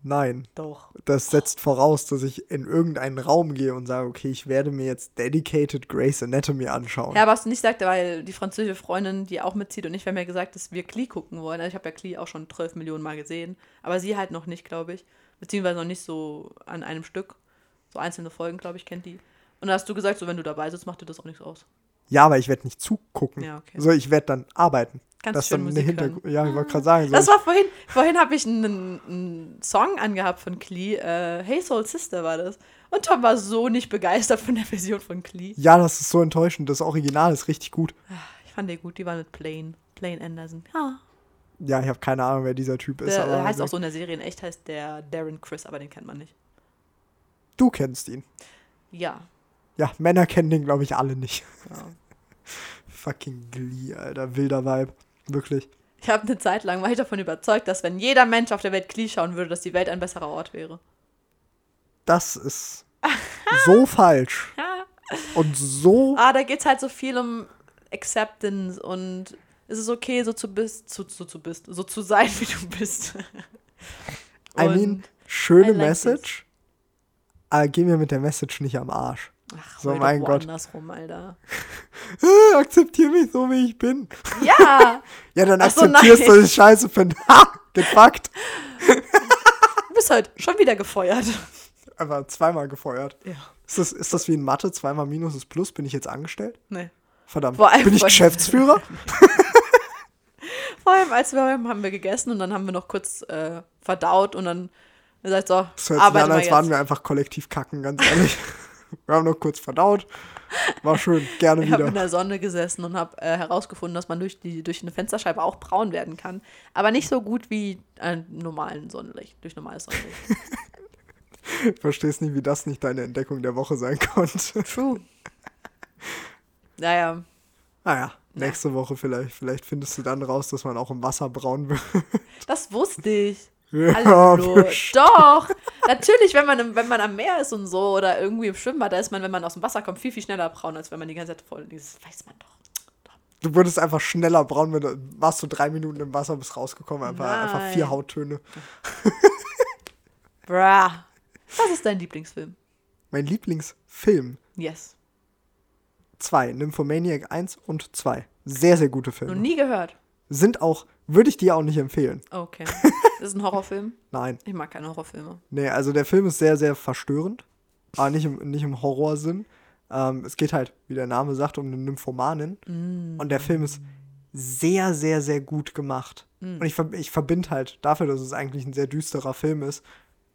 Nein. Doch. Das setzt voraus, dass ich in irgendeinen Raum gehe und sage, okay, ich werde mir jetzt Dedicated Grey's Anatomy anschauen. Ja, was du nicht sagte, weil die französische Freundin, die auch mitzieht und ich, wir haben ja gesagt, dass wir Klee gucken wollen. Also ich habe ja Klee auch schon 12 Millionen Mal gesehen, aber sie halt noch nicht, glaube ich. Beziehungsweise noch nicht so an einem Stück. So einzelne Folgen, glaube ich, kennt die. Und da hast du gesagt, so wenn du dabei sitzt, macht dir das auch nichts aus. Ja, aber ich werde nicht zugucken. Ja, okay. So, ich werde dann arbeiten. Ganz das schön dann Musik. Hintergrund. Ja, ich wollte gerade sagen. So, Das war vorhin, vorhin habe ich einen, einen Song angehabt von Klee. Äh, hey Soul Sister war das. Und Tom war so nicht begeistert von der Version von Klee. ja, das ist so enttäuschend. Das Original ist richtig gut. Ich fand die gut, die war mit Plain. Plain Anderson. Ja. Ja, ich habe keine Ahnung, wer dieser Typ ist. Der äh, heißt auch so in der Serie in echt heißt der Darren Chris, aber den kennt man nicht. Du kennst ihn. Ja. Ja, Männer kennen den, glaube ich, alle nicht. ja. Fucking Glee, Alter. Wilder Vibe. Wirklich. Ich habe eine Zeit lang war ich davon überzeugt, dass wenn jeder Mensch auf der Welt Klee schauen würde, dass die Welt ein besserer Ort wäre. Das ist so falsch. Ja. Und so. Ah, da geht's halt so viel um Acceptance und es ist okay, so zu bist, so, so zu bist, so zu sein, wie du bist. I mean, schöne I like Message. Aber geh mir mit der Message nicht am Arsch. Ach, So, mein Gott. woanders rum, Alter. Äh, akzeptier mich so, wie ich bin. Ja, Ja, dann so, akzeptierst du, nein. dass ich scheiße finde. Ha! Gefuckt. du bist heute schon wieder gefeuert. Einfach zweimal gefeuert. Ja. Ist das, ist das wie in Mathe? Zweimal Minus ist Plus? Bin ich jetzt angestellt? Nee. Verdammt. Vor allem Bin ich Geschäftsführer? Vor allem, als wir haben wir gegessen und dann haben wir noch kurz äh, verdaut und dann gesagt so, Das hört sich an, als jetzt. waren wir einfach kollektiv kacken, ganz ehrlich. Wir haben noch kurz verdaut. War schön. Gerne Ich habe in wieder. der Sonne gesessen und habe äh, herausgefunden, dass man durch, die, durch eine Fensterscheibe auch braun werden kann. Aber nicht so gut wie ein normalen Sonnenlicht, durch normales Sonnenlicht. Verstehst nicht, wie das nicht deine Entdeckung der Woche sein konnte. True. Naja, Naja, nächste Woche vielleicht. Vielleicht findest du dann raus, dass man auch im Wasser braun wird. das wusste ich. Ja, Hallo. Doch. Natürlich, wenn man, wenn man am Meer ist und so oder irgendwie im Schwimmbad, da ist man, wenn man aus dem Wasser kommt, viel, viel schneller braun, als wenn man die ganze Zeit voll ist. Das weiß man doch. Du wurdest einfach schneller braun, wenn du warst du drei Minuten im Wasser, bist rausgekommen. Einfach, einfach vier Hauttöne. Bruh. Was ist dein Lieblingsfilm? Mein Lieblingsfilm. Yes. Zwei. Nymphomaniac 1 und 2. Sehr, sehr gute Noch Filme. nie gehört. Sind auch, würde ich dir auch nicht empfehlen. Okay. Ist ein Horrorfilm? Nein. Ich mag keine Horrorfilme. Nee, also der Film ist sehr, sehr verstörend. Aber nicht im, nicht im Horrorsinn. Ähm, es geht halt, wie der Name sagt, um eine Nymphomanin. Und der Film ist sehr, sehr, sehr gut gemacht. Und ich, ich verbinde halt dafür, dass es eigentlich ein sehr düsterer Film ist,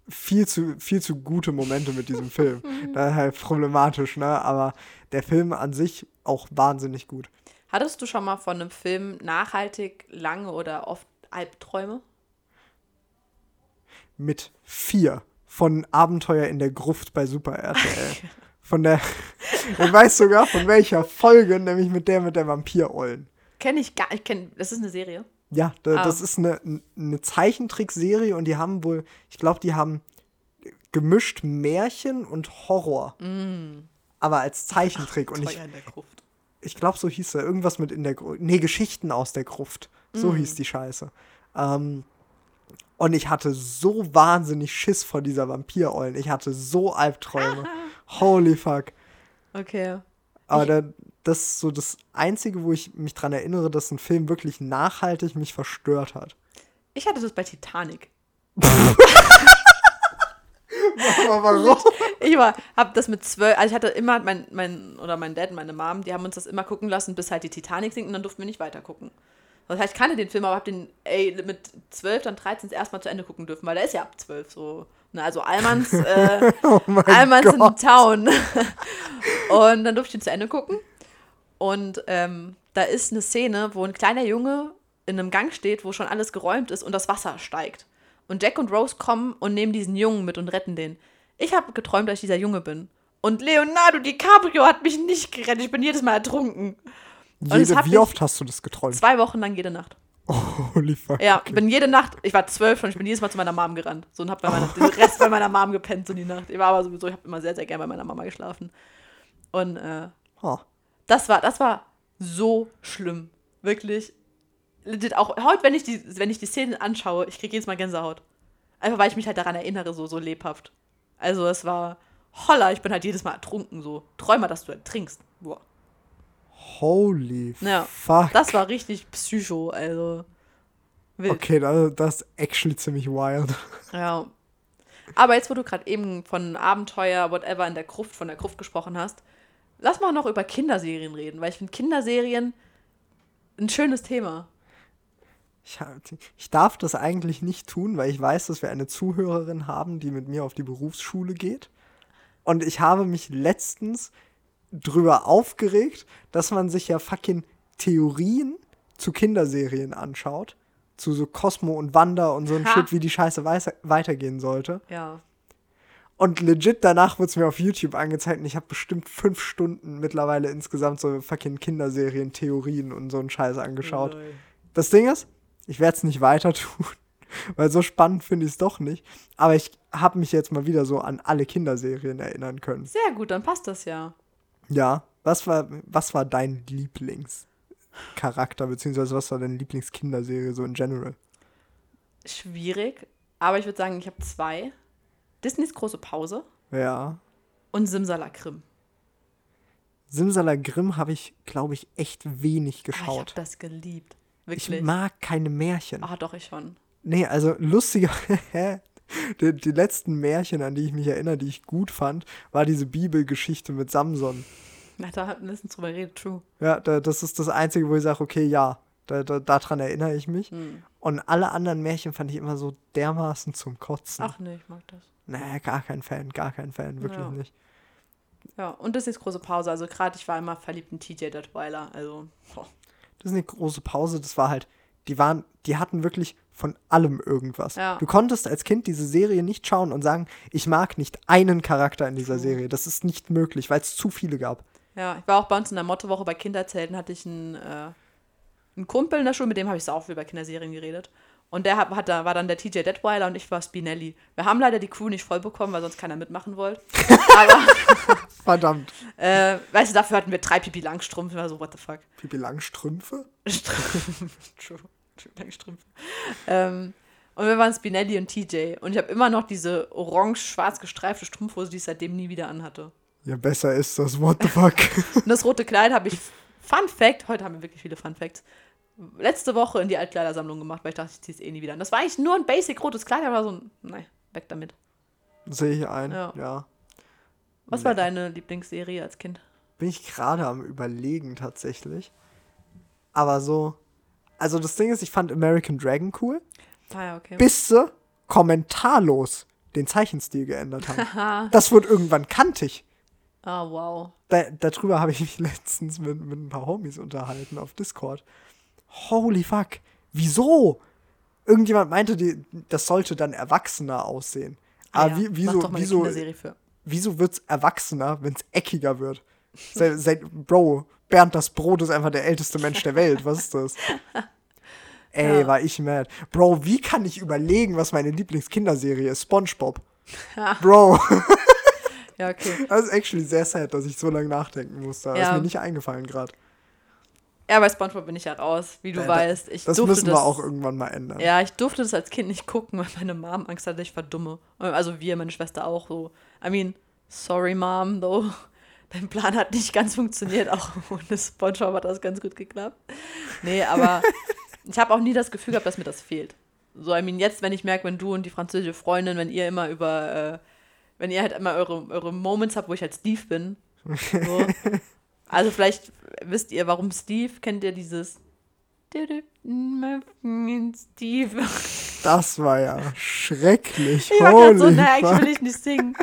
viel zu, viel zu gute Momente mit diesem Film. Das ist halt problematisch, ne? Aber der Film an sich auch wahnsinnig gut. Hattest du schon mal von einem Film nachhaltig lange oder oft Albträume? Mit vier von Abenteuer in der Gruft bei Super RTL. Von der, ich weiß sogar von welcher Folge, nämlich mit der mit der Vampirollen. Kenne ich gar nicht. Das ist eine Serie. Ja, da, Ah. das ist eine, eine Zeichentrickserie und die haben wohl, ich glaube, die haben gemischt Märchen und Horror. Aber als Zeichentrick. und ich, in der Gruft. ich glaube, so hieß er. Irgendwas mit in der Gruft. Nee, Geschichten aus der Gruft. So hieß die Scheiße. Ähm, und ich hatte so wahnsinnig Schiss vor dieser Vampirollen. Ich hatte so Albträume. Holy fuck. Okay. Aber da, das ist so das Einzige, wo ich mich dran erinnere, dass ein Film wirklich nachhaltig mich verstört hat. Ich hatte das bei Titanic. Warum? Ich war, hab das mit zwölf, also ich hatte immer, mein, mein, oder mein Dad und meine Mom, die haben uns das immer gucken lassen, bis halt die Titanic sinkt und dann durften wir nicht weiter gucken. Das heißt, ich kannte den Film, aber hab den, ey, mit zwölf, dann 13 erstmal zu Ende gucken dürfen, weil der ist ja ab zwölf so. Ne, also Almans, äh, Oh Almans in. Town. und dann durfte ich ihn zu Ende gucken. Und ähm, da ist eine Szene, wo ein kleiner Junge in einem Gang steht, wo schon alles geräumt ist und das Wasser steigt. Und Jack und Rose kommen und nehmen diesen Jungen mit und retten den. Ich habe geträumt, dass ich dieser Junge bin. Und Leonardo DiCaprio hat mich nicht gerettet. Ich bin jedes Mal ertrunken. Jede, wie oft hast du das geträumt? Zwei Wochen lang jede Nacht. Holy fuck. Ja, okay. bin jede Nacht, ich war zwölf und ich bin jedes Mal zu meiner Mom gerannt. So und hab bei meiner, den Rest bei meiner Mom gepennt so die Nacht. Ich war aber sowieso, ich habe immer sehr, sehr gerne bei meiner Mama geschlafen. Und äh, Oh. das war, das war so schlimm. Wirklich. Legit, auch heute, wenn ich die, wenn ich die Szenen anschaue, ich kriege jedes Mal Gänsehaut. Einfach weil ich mich halt daran erinnere, so, so lebhaft. Also es war holla, ich bin halt jedes Mal ertrunken, so. Träum mal, dass du ertrinkst. Boah. Holy Ja, fuck. Das war richtig psycho, also. Wild. okay, das, das ist actually ziemlich wild. Ja. Aber jetzt, wo du gerade eben von Abenteuer, whatever, in der Gruft, von der Gruft gesprochen hast, lass mal noch über Kinderserien reden, weil ich finde Kinderserien ein schönes Thema. Ich, hab- ich darf das eigentlich nicht tun, weil ich weiß, dass wir eine Zuhörerin haben, die mit mir auf die Berufsschule geht. Und ich habe mich letztens drüber aufgeregt, dass man sich ja fucking Theorien zu Kinderserien anschaut. Zu so Cosmo und Wanda und so ein Ha. Shit, wie die Scheiße weiter weitergehen sollte. Ja. Und legit danach wird es mir auf YouTube angezeigt und ich habe bestimmt fünf Stunden mittlerweile insgesamt so fucking Kinderserien, Theorien und so einen Scheiß angeschaut. Lol. Das Ding ist, ich werde es nicht weiter tun, weil so spannend finde ich es doch nicht. Aber ich habe mich jetzt mal wieder so an alle Kinderserien erinnern können. Sehr gut, dann passt das ja. Ja, was war, was war dein Lieblingscharakter, beziehungsweise was war deine Lieblingskinderserie so in general? Schwierig, aber ich würde sagen, ich habe zwei. Disneys große Pause Ja. und Simsalakrim. Simsalagrim habe ich, glaube ich, echt wenig Ah, ich habe geschaut. das geliebt. Ich, Wirklich. mag keine Märchen. Ah, doch, ich schon. Nee, also lustiger. die, die letzten Märchen, an die ich mich erinnere, die ich gut fand, war diese Bibelgeschichte mit Samson. Na, da hatten wir letztens drüber geredet, true. Ja, da, das ist das Einzige, wo ich sage, okay, ja, da, da, daran erinnere ich mich. Hm. Und alle anderen Märchen fand ich immer so dermaßen zum Kotzen. Ach nee, ich mag das. Nee, gar kein Fan, gar kein Fan, wirklich Ja. nicht. Ja, und Disneys große Pause. Also gerade ich war immer verliebt in TJ Detweiler. Also, boah. Das ist eine große Pause, das war halt, die waren, die hatten wirklich von allem irgendwas. Ja. Du konntest als Kind diese Serie nicht schauen und sagen, ich mag nicht einen Charakter in dieser. Serie. Das ist nicht möglich, weil es zu viele gab. Ja, ich war auch bei uns in der Mottowoche bei Kinderzelten, hatte ich einen, äh, einen Kumpel in der Schule, mit dem habe ich so auch viel über Kinderserien geredet. Und der hat, hat, war dann der TJ Detweiler und ich war Spinelli. Wir haben leider die Crew nicht voll bekommen, weil sonst keiner mitmachen wollte. Aber, Verdammt. äh, weißt du, dafür hatten wir drei Pipi Langstrumpf. Ich war so, what the fuck. Pipi Langstrümpfe? True. Langstrümpfe. Ähm, und wir waren Spinelli und TJ. Und ich habe immer noch diese orange-schwarz gestreifte Strumpfhose, die ich seitdem nie wieder anhatte. Ja, besser ist das, what the fuck. Und das rote Kleid habe ich, Fun Fact, heute haben wir wirklich viele Fun Facts, letzte Woche in die Altkleidersammlung gemacht, weil ich dachte, ich ziehe es eh nie wieder an. Das war eigentlich nur ein basic rotes Kleid, aber so ein, nein, weg damit. Sehe ich ein, Ja. ja. Was war deine Lieblingsserie als Kind? Bin ich gerade am überlegen tatsächlich. Aber so, also das Ding ist, ich fand American Dragon cool, Ah ja, okay. bis sie kommentarlos den Zeichenstil geändert haben. das wurde irgendwann kantig. Ah, wow. Da, darüber habe ich mich letztens mit, mit ein paar Homies unterhalten auf Discord. Holy fuck. Wieso? Irgendjemand meinte, die, das sollte dann erwachsener aussehen. Ah Aber ja, wie, wieso, wieso, wieso wird's erwachsener, wenn es eckiger wird? Se, se, Bro, Bernd das Brot ist einfach der älteste Mensch der Welt. Was ist das? Ey, Ja. war ich mad. Bro, wie kann ich überlegen, was meine Lieblingskinderserie ist? SpongeBob. Bro, Ja, okay. das ist actually sehr sad, dass ich so lange nachdenken musste. Das Ja. ist mir nicht eingefallen gerade. Ja, bei Spongebob bin ich ja raus, wie du Da- weißt. Ich Das müssen wir das, auch irgendwann mal ändern. Ja, ich durfte das als Kind nicht gucken, weil meine Mom Angst hatte, ich verdumme. Also wir, meine Schwester auch so. I mean, sorry Mom, though. Dein Plan hat nicht ganz funktioniert, auch ohne Spongebob hat das ganz gut geklappt. Nee, aber ich habe auch nie das Gefühl gehabt, dass mir das fehlt. So, I mean, jetzt, wenn ich merke, wenn du und die französische Freundin, wenn ihr immer über wenn ihr halt immer eure, eure Moments habt, wo ich halt Steve bin. So. also vielleicht wisst ihr, warum Steve, kennt ihr dieses Steve. Das war ja schrecklich. Ich war gerade so, Holy na, eigentlich fuck. will ich nicht singen.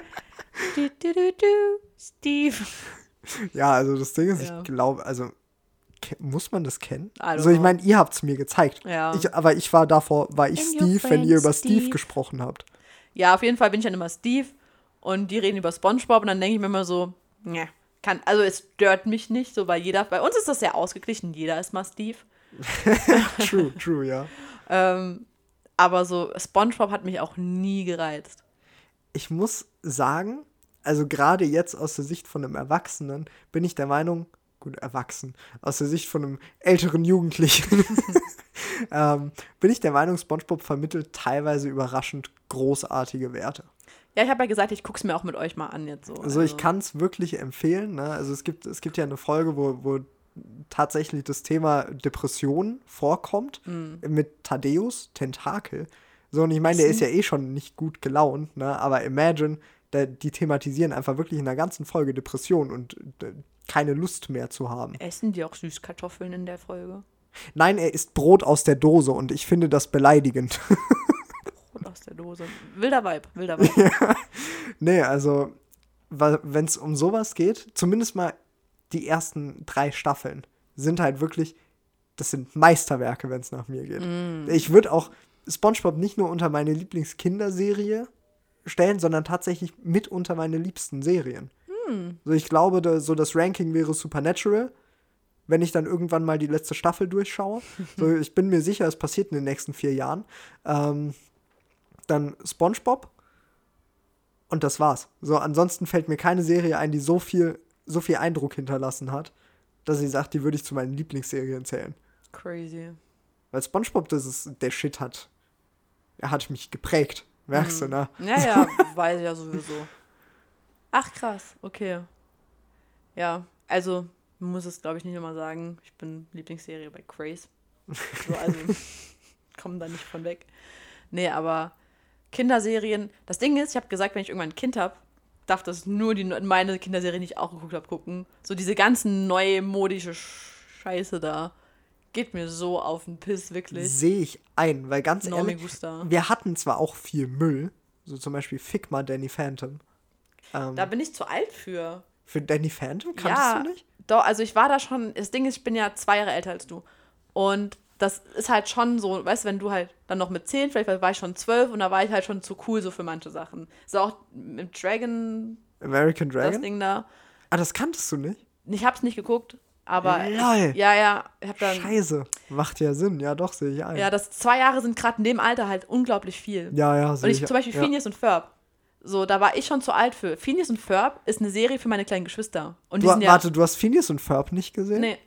Steve. Ja, also das Ding ist, Ja. ich glaube, also muss man das kennen? Also ich meine, ihr habt es mir gezeigt. Ja. Ich, aber ich war davor, war ich And Steve, wenn ihr über Steve Steve. gesprochen habt. Ja, auf jeden Fall bin ich dann immer Steve und die reden über SpongeBob und dann denke ich mir immer so, ne, kann, also es stört mich nicht, so weil jeder, bei uns ist das sehr ausgeglichen, jeder ist mal Steve. True, true, ja. Ähm, aber so SpongeBob hat mich auch nie gereizt. Ich muss sagen, also gerade jetzt aus der Sicht von einem Erwachsenen bin ich der Meinung, gut, erwachsen, aus der Sicht von einem älteren Jugendlichen, ähm, bin ich der Meinung, SpongeBob vermittelt teilweise überraschend großartige Werte. Ja, ich habe ja gesagt, ich gucke es mir auch mit euch mal an jetzt so. Also ich kann es wirklich empfehlen. Ne? Also es gibt, es gibt ja eine Folge, wo, wo tatsächlich das Thema Depression vorkommt Mhm. mit Thaddeus Tentakel. So, und ich meine, der ist ja eh schon nicht gut gelaunt, ne? aber Imagine, die thematisieren einfach wirklich in der ganzen Folge Depression und äh, keine Lust mehr zu haben. Essen die auch Süßkartoffeln in der Folge? Nein, er isst Brot aus der Dose und ich finde das beleidigend. Brot aus der Dose. Wilder Vibe, wilder Vibe. nee, also, wenn es um sowas geht, zumindest mal die ersten drei Staffeln sind halt wirklich, das sind Meisterwerke, wenn es nach mir geht. Ich würde auch SpongeBob nicht nur unter meine Lieblingskinderserie stellen, sondern tatsächlich mit unter meine liebsten Serien. So, ich glaube, da, so das Ranking wäre Supernatural, wenn ich dann irgendwann mal die letzte Staffel durchschaue. So, ich bin mir sicher, es passiert in den nächsten vier Jahren. Ähm, dann SpongeBob und das war's. So, ansonsten fällt mir keine Serie ein, die so viel, so viel Eindruck hinterlassen hat, dass ich sage, die würde ich zu meinen Lieblingsserien zählen. Crazy. Weil SpongeBob, das ist, der Shit hat, er hat mich geprägt. Merkst du, ne? Ja, ja, weiß ich ja sowieso. Ach, krass, okay. Ja, also, man muss es, glaube ich, nicht nochmal sagen. Ich bin Lieblingsserie bei Craze. So, also, komm da nicht von weg. Nee, aber Kinderserien, das Ding ist, ich habe gesagt, wenn ich irgendwann ein Kind habe, darf das nur die meine Kinderserie, die ich auch geguckt habe, gucken. So diese ganzen neumodische Scheiße da. Geht mir so auf den Piss, wirklich. Sehe ich ein, weil ganz No ehrlich, wir hatten zwar auch viel Müll, so zum Beispiel Figma Danny Phantom. Ähm, Da bin ich zu alt für. für Danny Phantom kanntest ja, du nicht? Doch, also ich war da schon, das Ding ist, ich bin ja zwei Jahre älter als du. Und das ist halt schon so, weißt du, wenn du halt dann noch mit zehn, vielleicht war ich schon zwölf und da war ich halt schon zu cool so für manche Sachen. So auch mit Dragon, American das Dragon? Ding da. Ah, das kanntest du nicht? Ich hab's nicht geguckt, aber Lol. ja, ja, ich hab dann, Scheiße. Macht ja Sinn. Ja, doch, sehe ich ein. ja, das zwei Jahre sind gerade in dem Alter halt unglaublich viel. ja, ja Und sehe ich zum Beispiel ja. Phineas und Ferb. So, da war ich schon zu alt für. Phineas und Ferb ist eine Serie für meine kleinen Geschwister. Und Du, ja, warte, du hast Phineas und Ferb nicht gesehen? nee,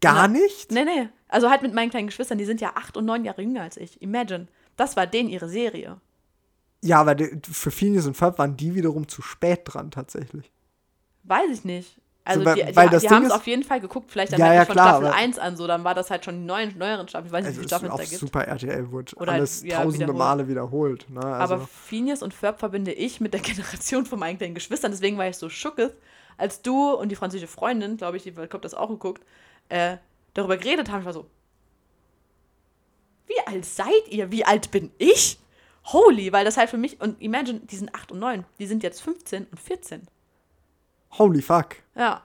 Gar Na- nicht? Nee, nee. Also halt mit meinen kleinen Geschwistern, die sind ja acht und neun Jahre jünger als ich. Imagine. Das war denen ihre Serie. Ja, aber die, für Phineas und Ferb waren die wiederum zu spät dran, tatsächlich. Weiß ich nicht. Also So, weil- die, die, weil die Ding haben es auf jeden Fall geguckt, vielleicht dann Ja, halt ja, von klar, Staffel aber- 1 an, so, dann war das halt schon die neuen, neueren Staffeln. Ich weiß nicht, wie viele Staffeln es auch da gibt. Super RTL wurde Oder alles halt, ja, tausende wiederholt. Male wiederholt. Ne? Also, Aber Phineas und Ferb verbinde ich mit der Generation von meinen kleinen Geschwistern. Deswegen war ich so schockes, als du und die französische Freundin, glaube ich, die kommt das auch geguckt, äh, darüber geredet haben. Ich war so, wie alt seid ihr? Wie alt bin ich? Holy, weil das halt für mich, und imagine, die sind 8 und 9, die sind jetzt 15 und 14. holy fuck. Ja.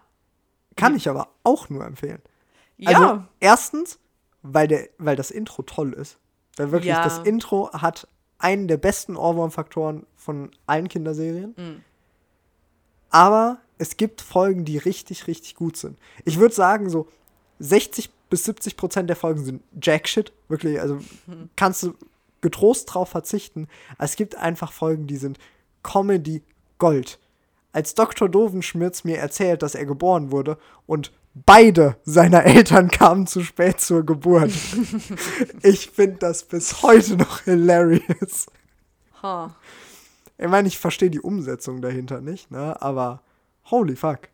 Kann ich aber auch nur empfehlen. Ja, Also, erstens, weil, der, weil das Intro toll ist. Weil wirklich, Ja. das Intro hat einen der besten Ohrwurm-Faktoren von allen Kinderserien. Mhm. Aber es gibt Folgen, die richtig, richtig gut sind. Ich würde sagen, so 60 bis 70 Prozent der Folgen sind Jackshit. Wirklich, also Mhm. kannst du getrost drauf verzichten. Aber es gibt einfach Folgen, die sind Comedy Gold. Als Dr. Dovenschmitz mir erzählt, dass er geboren wurde und beide seiner Eltern kamen zu spät zur Geburt. ich finde das bis heute noch hilarious. ha. Ich meine, ich verstehe die Umsetzung dahinter nicht, ne? Aber holy fuck.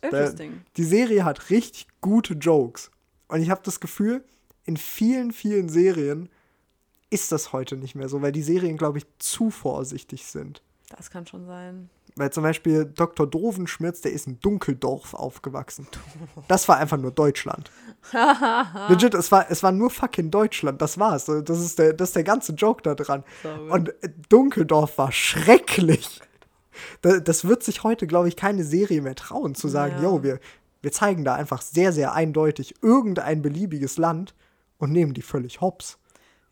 interesting. Die Serie hat richtig gute Jokes. Und ich habe das Gefühl, in vielen, vielen Serien ist das heute nicht mehr so, weil die Serien, glaube ich, zu vorsichtig sind. Das kann schon sein. Weil zum Beispiel Dr. Dovenschmitz, der ist in Dunkeldorf aufgewachsen. Das war einfach nur Deutschland. Legit, es war, es war nur fucking Deutschland, das war's. Das ist der, das ist der ganze Joke da dran. Und äh, Dunkeldorf war schrecklich. Da- Das wird sich heute, glaube ich, keine Serie mehr trauen, zu sagen, Ja. yo, wir, wir zeigen da einfach sehr, sehr eindeutig irgendein beliebiges Land und nehmen die völlig hops.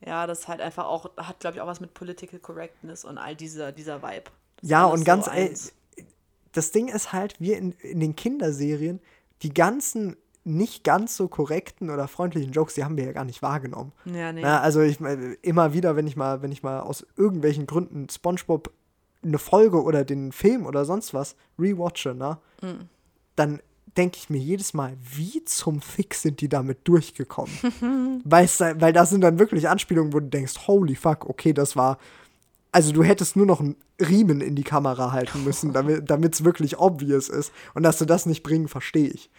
Ja, das halt einfach auch, hat, glaube ich, auch was mit Political Correctness und all dieser, dieser Vibe. Ja, und ganz so ey, eins. das Ding ist halt, wir in, in den Kinderserien, die ganzen nicht ganz so korrekten oder freundlichen Jokes, die haben wir ja gar nicht wahrgenommen. Ja, nee. Na, also ich mein, immer wieder, wenn ich mal, wenn ich mal aus irgendwelchen Gründen SpongeBob eine Folge oder den Film oder sonst was rewatche, ne, Mhm. dann denke ich mir jedes Mal, wie zum Fick sind die damit durchgekommen? Da, weil da sind dann wirklich Anspielungen, wo du denkst, holy fuck, okay, das war. Also du hättest nur noch einen Riemen in die Kamera halten müssen, damit es wirklich obvious ist. Und dass du das nicht bringen, verstehe ich.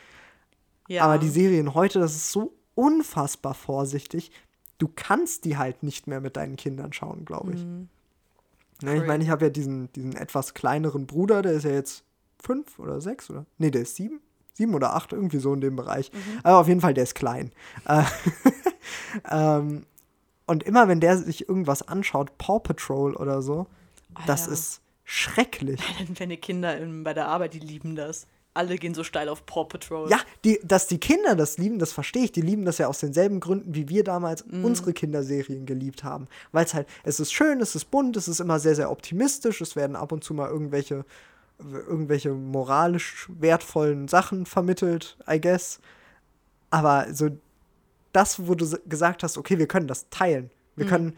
ja. Aber die Serien heute, das ist so unfassbar vorsichtig. Du kannst die halt nicht mehr mit deinen Kindern schauen, glaube ich. Mhm. Ne, ich meine, ich habe ja diesen, diesen etwas kleineren Bruder, der ist ja jetzt fünf oder sechs oder. Nee, der ist sieben. Sieben oder acht, irgendwie so in dem Bereich. Mhm. Aber auf jeden Fall, der ist klein. Äh, ähm, und immer wenn der sich irgendwas anschaut, Paw Patrol oder so, das Alter. ist schrecklich. Meine Kinder in, bei der Arbeit, die lieben das. Alle gehen so steil auf Paw Patrol. Ja, die, dass die Kinder das lieben, das verstehe ich. Die lieben das ja aus denselben Gründen, wie wir damals Mhm. unsere Kinderserien geliebt haben. Weil es halt, es ist schön, es ist bunt, es ist immer sehr, sehr optimistisch. Es werden ab und zu mal irgendwelche, irgendwelche moralisch wertvollen Sachen vermittelt, I guess. Aber so das, wo du gesagt hast, okay, wir können das teilen. Wir Mhm. können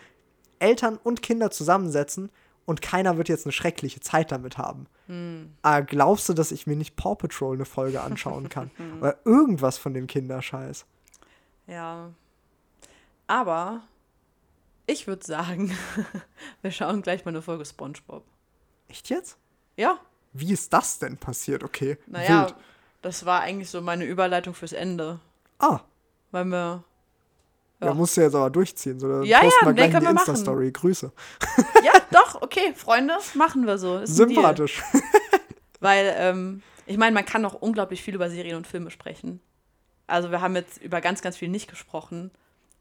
Eltern und Kinder zusammensetzen und keiner wird jetzt eine schreckliche Zeit damit haben. Mhm. Ah, glaubst du, dass ich mir nicht Paw Patrol eine Folge anschauen kann? Oder irgendwas von dem Kinderscheiß? Ja. Aber ich würde sagen, wir schauen gleich mal eine Folge SpongeBob. Echt jetzt? Ja, Wie ist das denn passiert? Okay. naja, Wild. das war eigentlich so meine Überleitung fürs Ende. Ah, Weil wir. ja. Ja. musst du jetzt aber durchziehen. So, Ja, posten ja, wir nee, gleich wir machen. Insta-Story. Grüße. Ja, doch, okay, Freunde, machen wir so. Ist. Sympathisch. Weil, ähm, ich meine, man kann noch unglaublich viel über Serien und Filme sprechen. Also wir haben jetzt über ganz, ganz viel nicht gesprochen,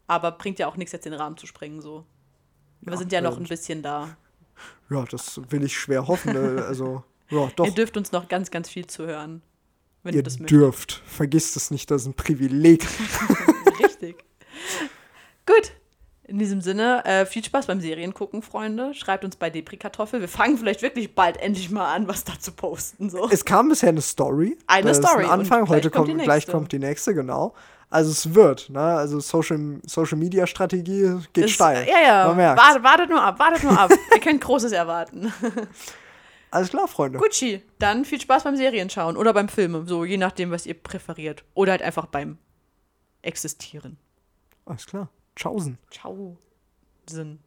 aber bringt ja auch nichts, jetzt den Rahmen zu sprengen so. Wir Ja, sind ja noch ein bisschen da. Ja, das will ich schwer hoffen. äh, Also, ja, doch. Ihr dürft uns noch ganz, ganz viel zuhören, wenn Ihr das möchtet. dürft. Vergisst es nicht, das ist ein Privileg. Richtig. Gut. In diesem Sinne, äh, viel Spaß beim Seriengucken, Freunde. Schreibt uns bei Depri-Kartoffel. Wir fangen vielleicht wirklich bald endlich mal an, was da zu posten. So. Es kam bisher eine Story. Eine ist Story Ein Anfang. Heute kommt kommt, die gleich kommt die nächste, genau. Also es wird, ne? Also Social, Social Media Strategie geht Das- steil. Ja, ja. Wartet, wartet nur ab, wartet nur ab. Ihr könnt Großes erwarten. Alles klar, Freunde. Gucci, dann viel Spaß beim Serienschauen oder beim Filmen, so je nachdem, was ihr präferiert. Oder halt einfach beim Existieren. Alles klar. Tschaußen. Ciao. Sinn.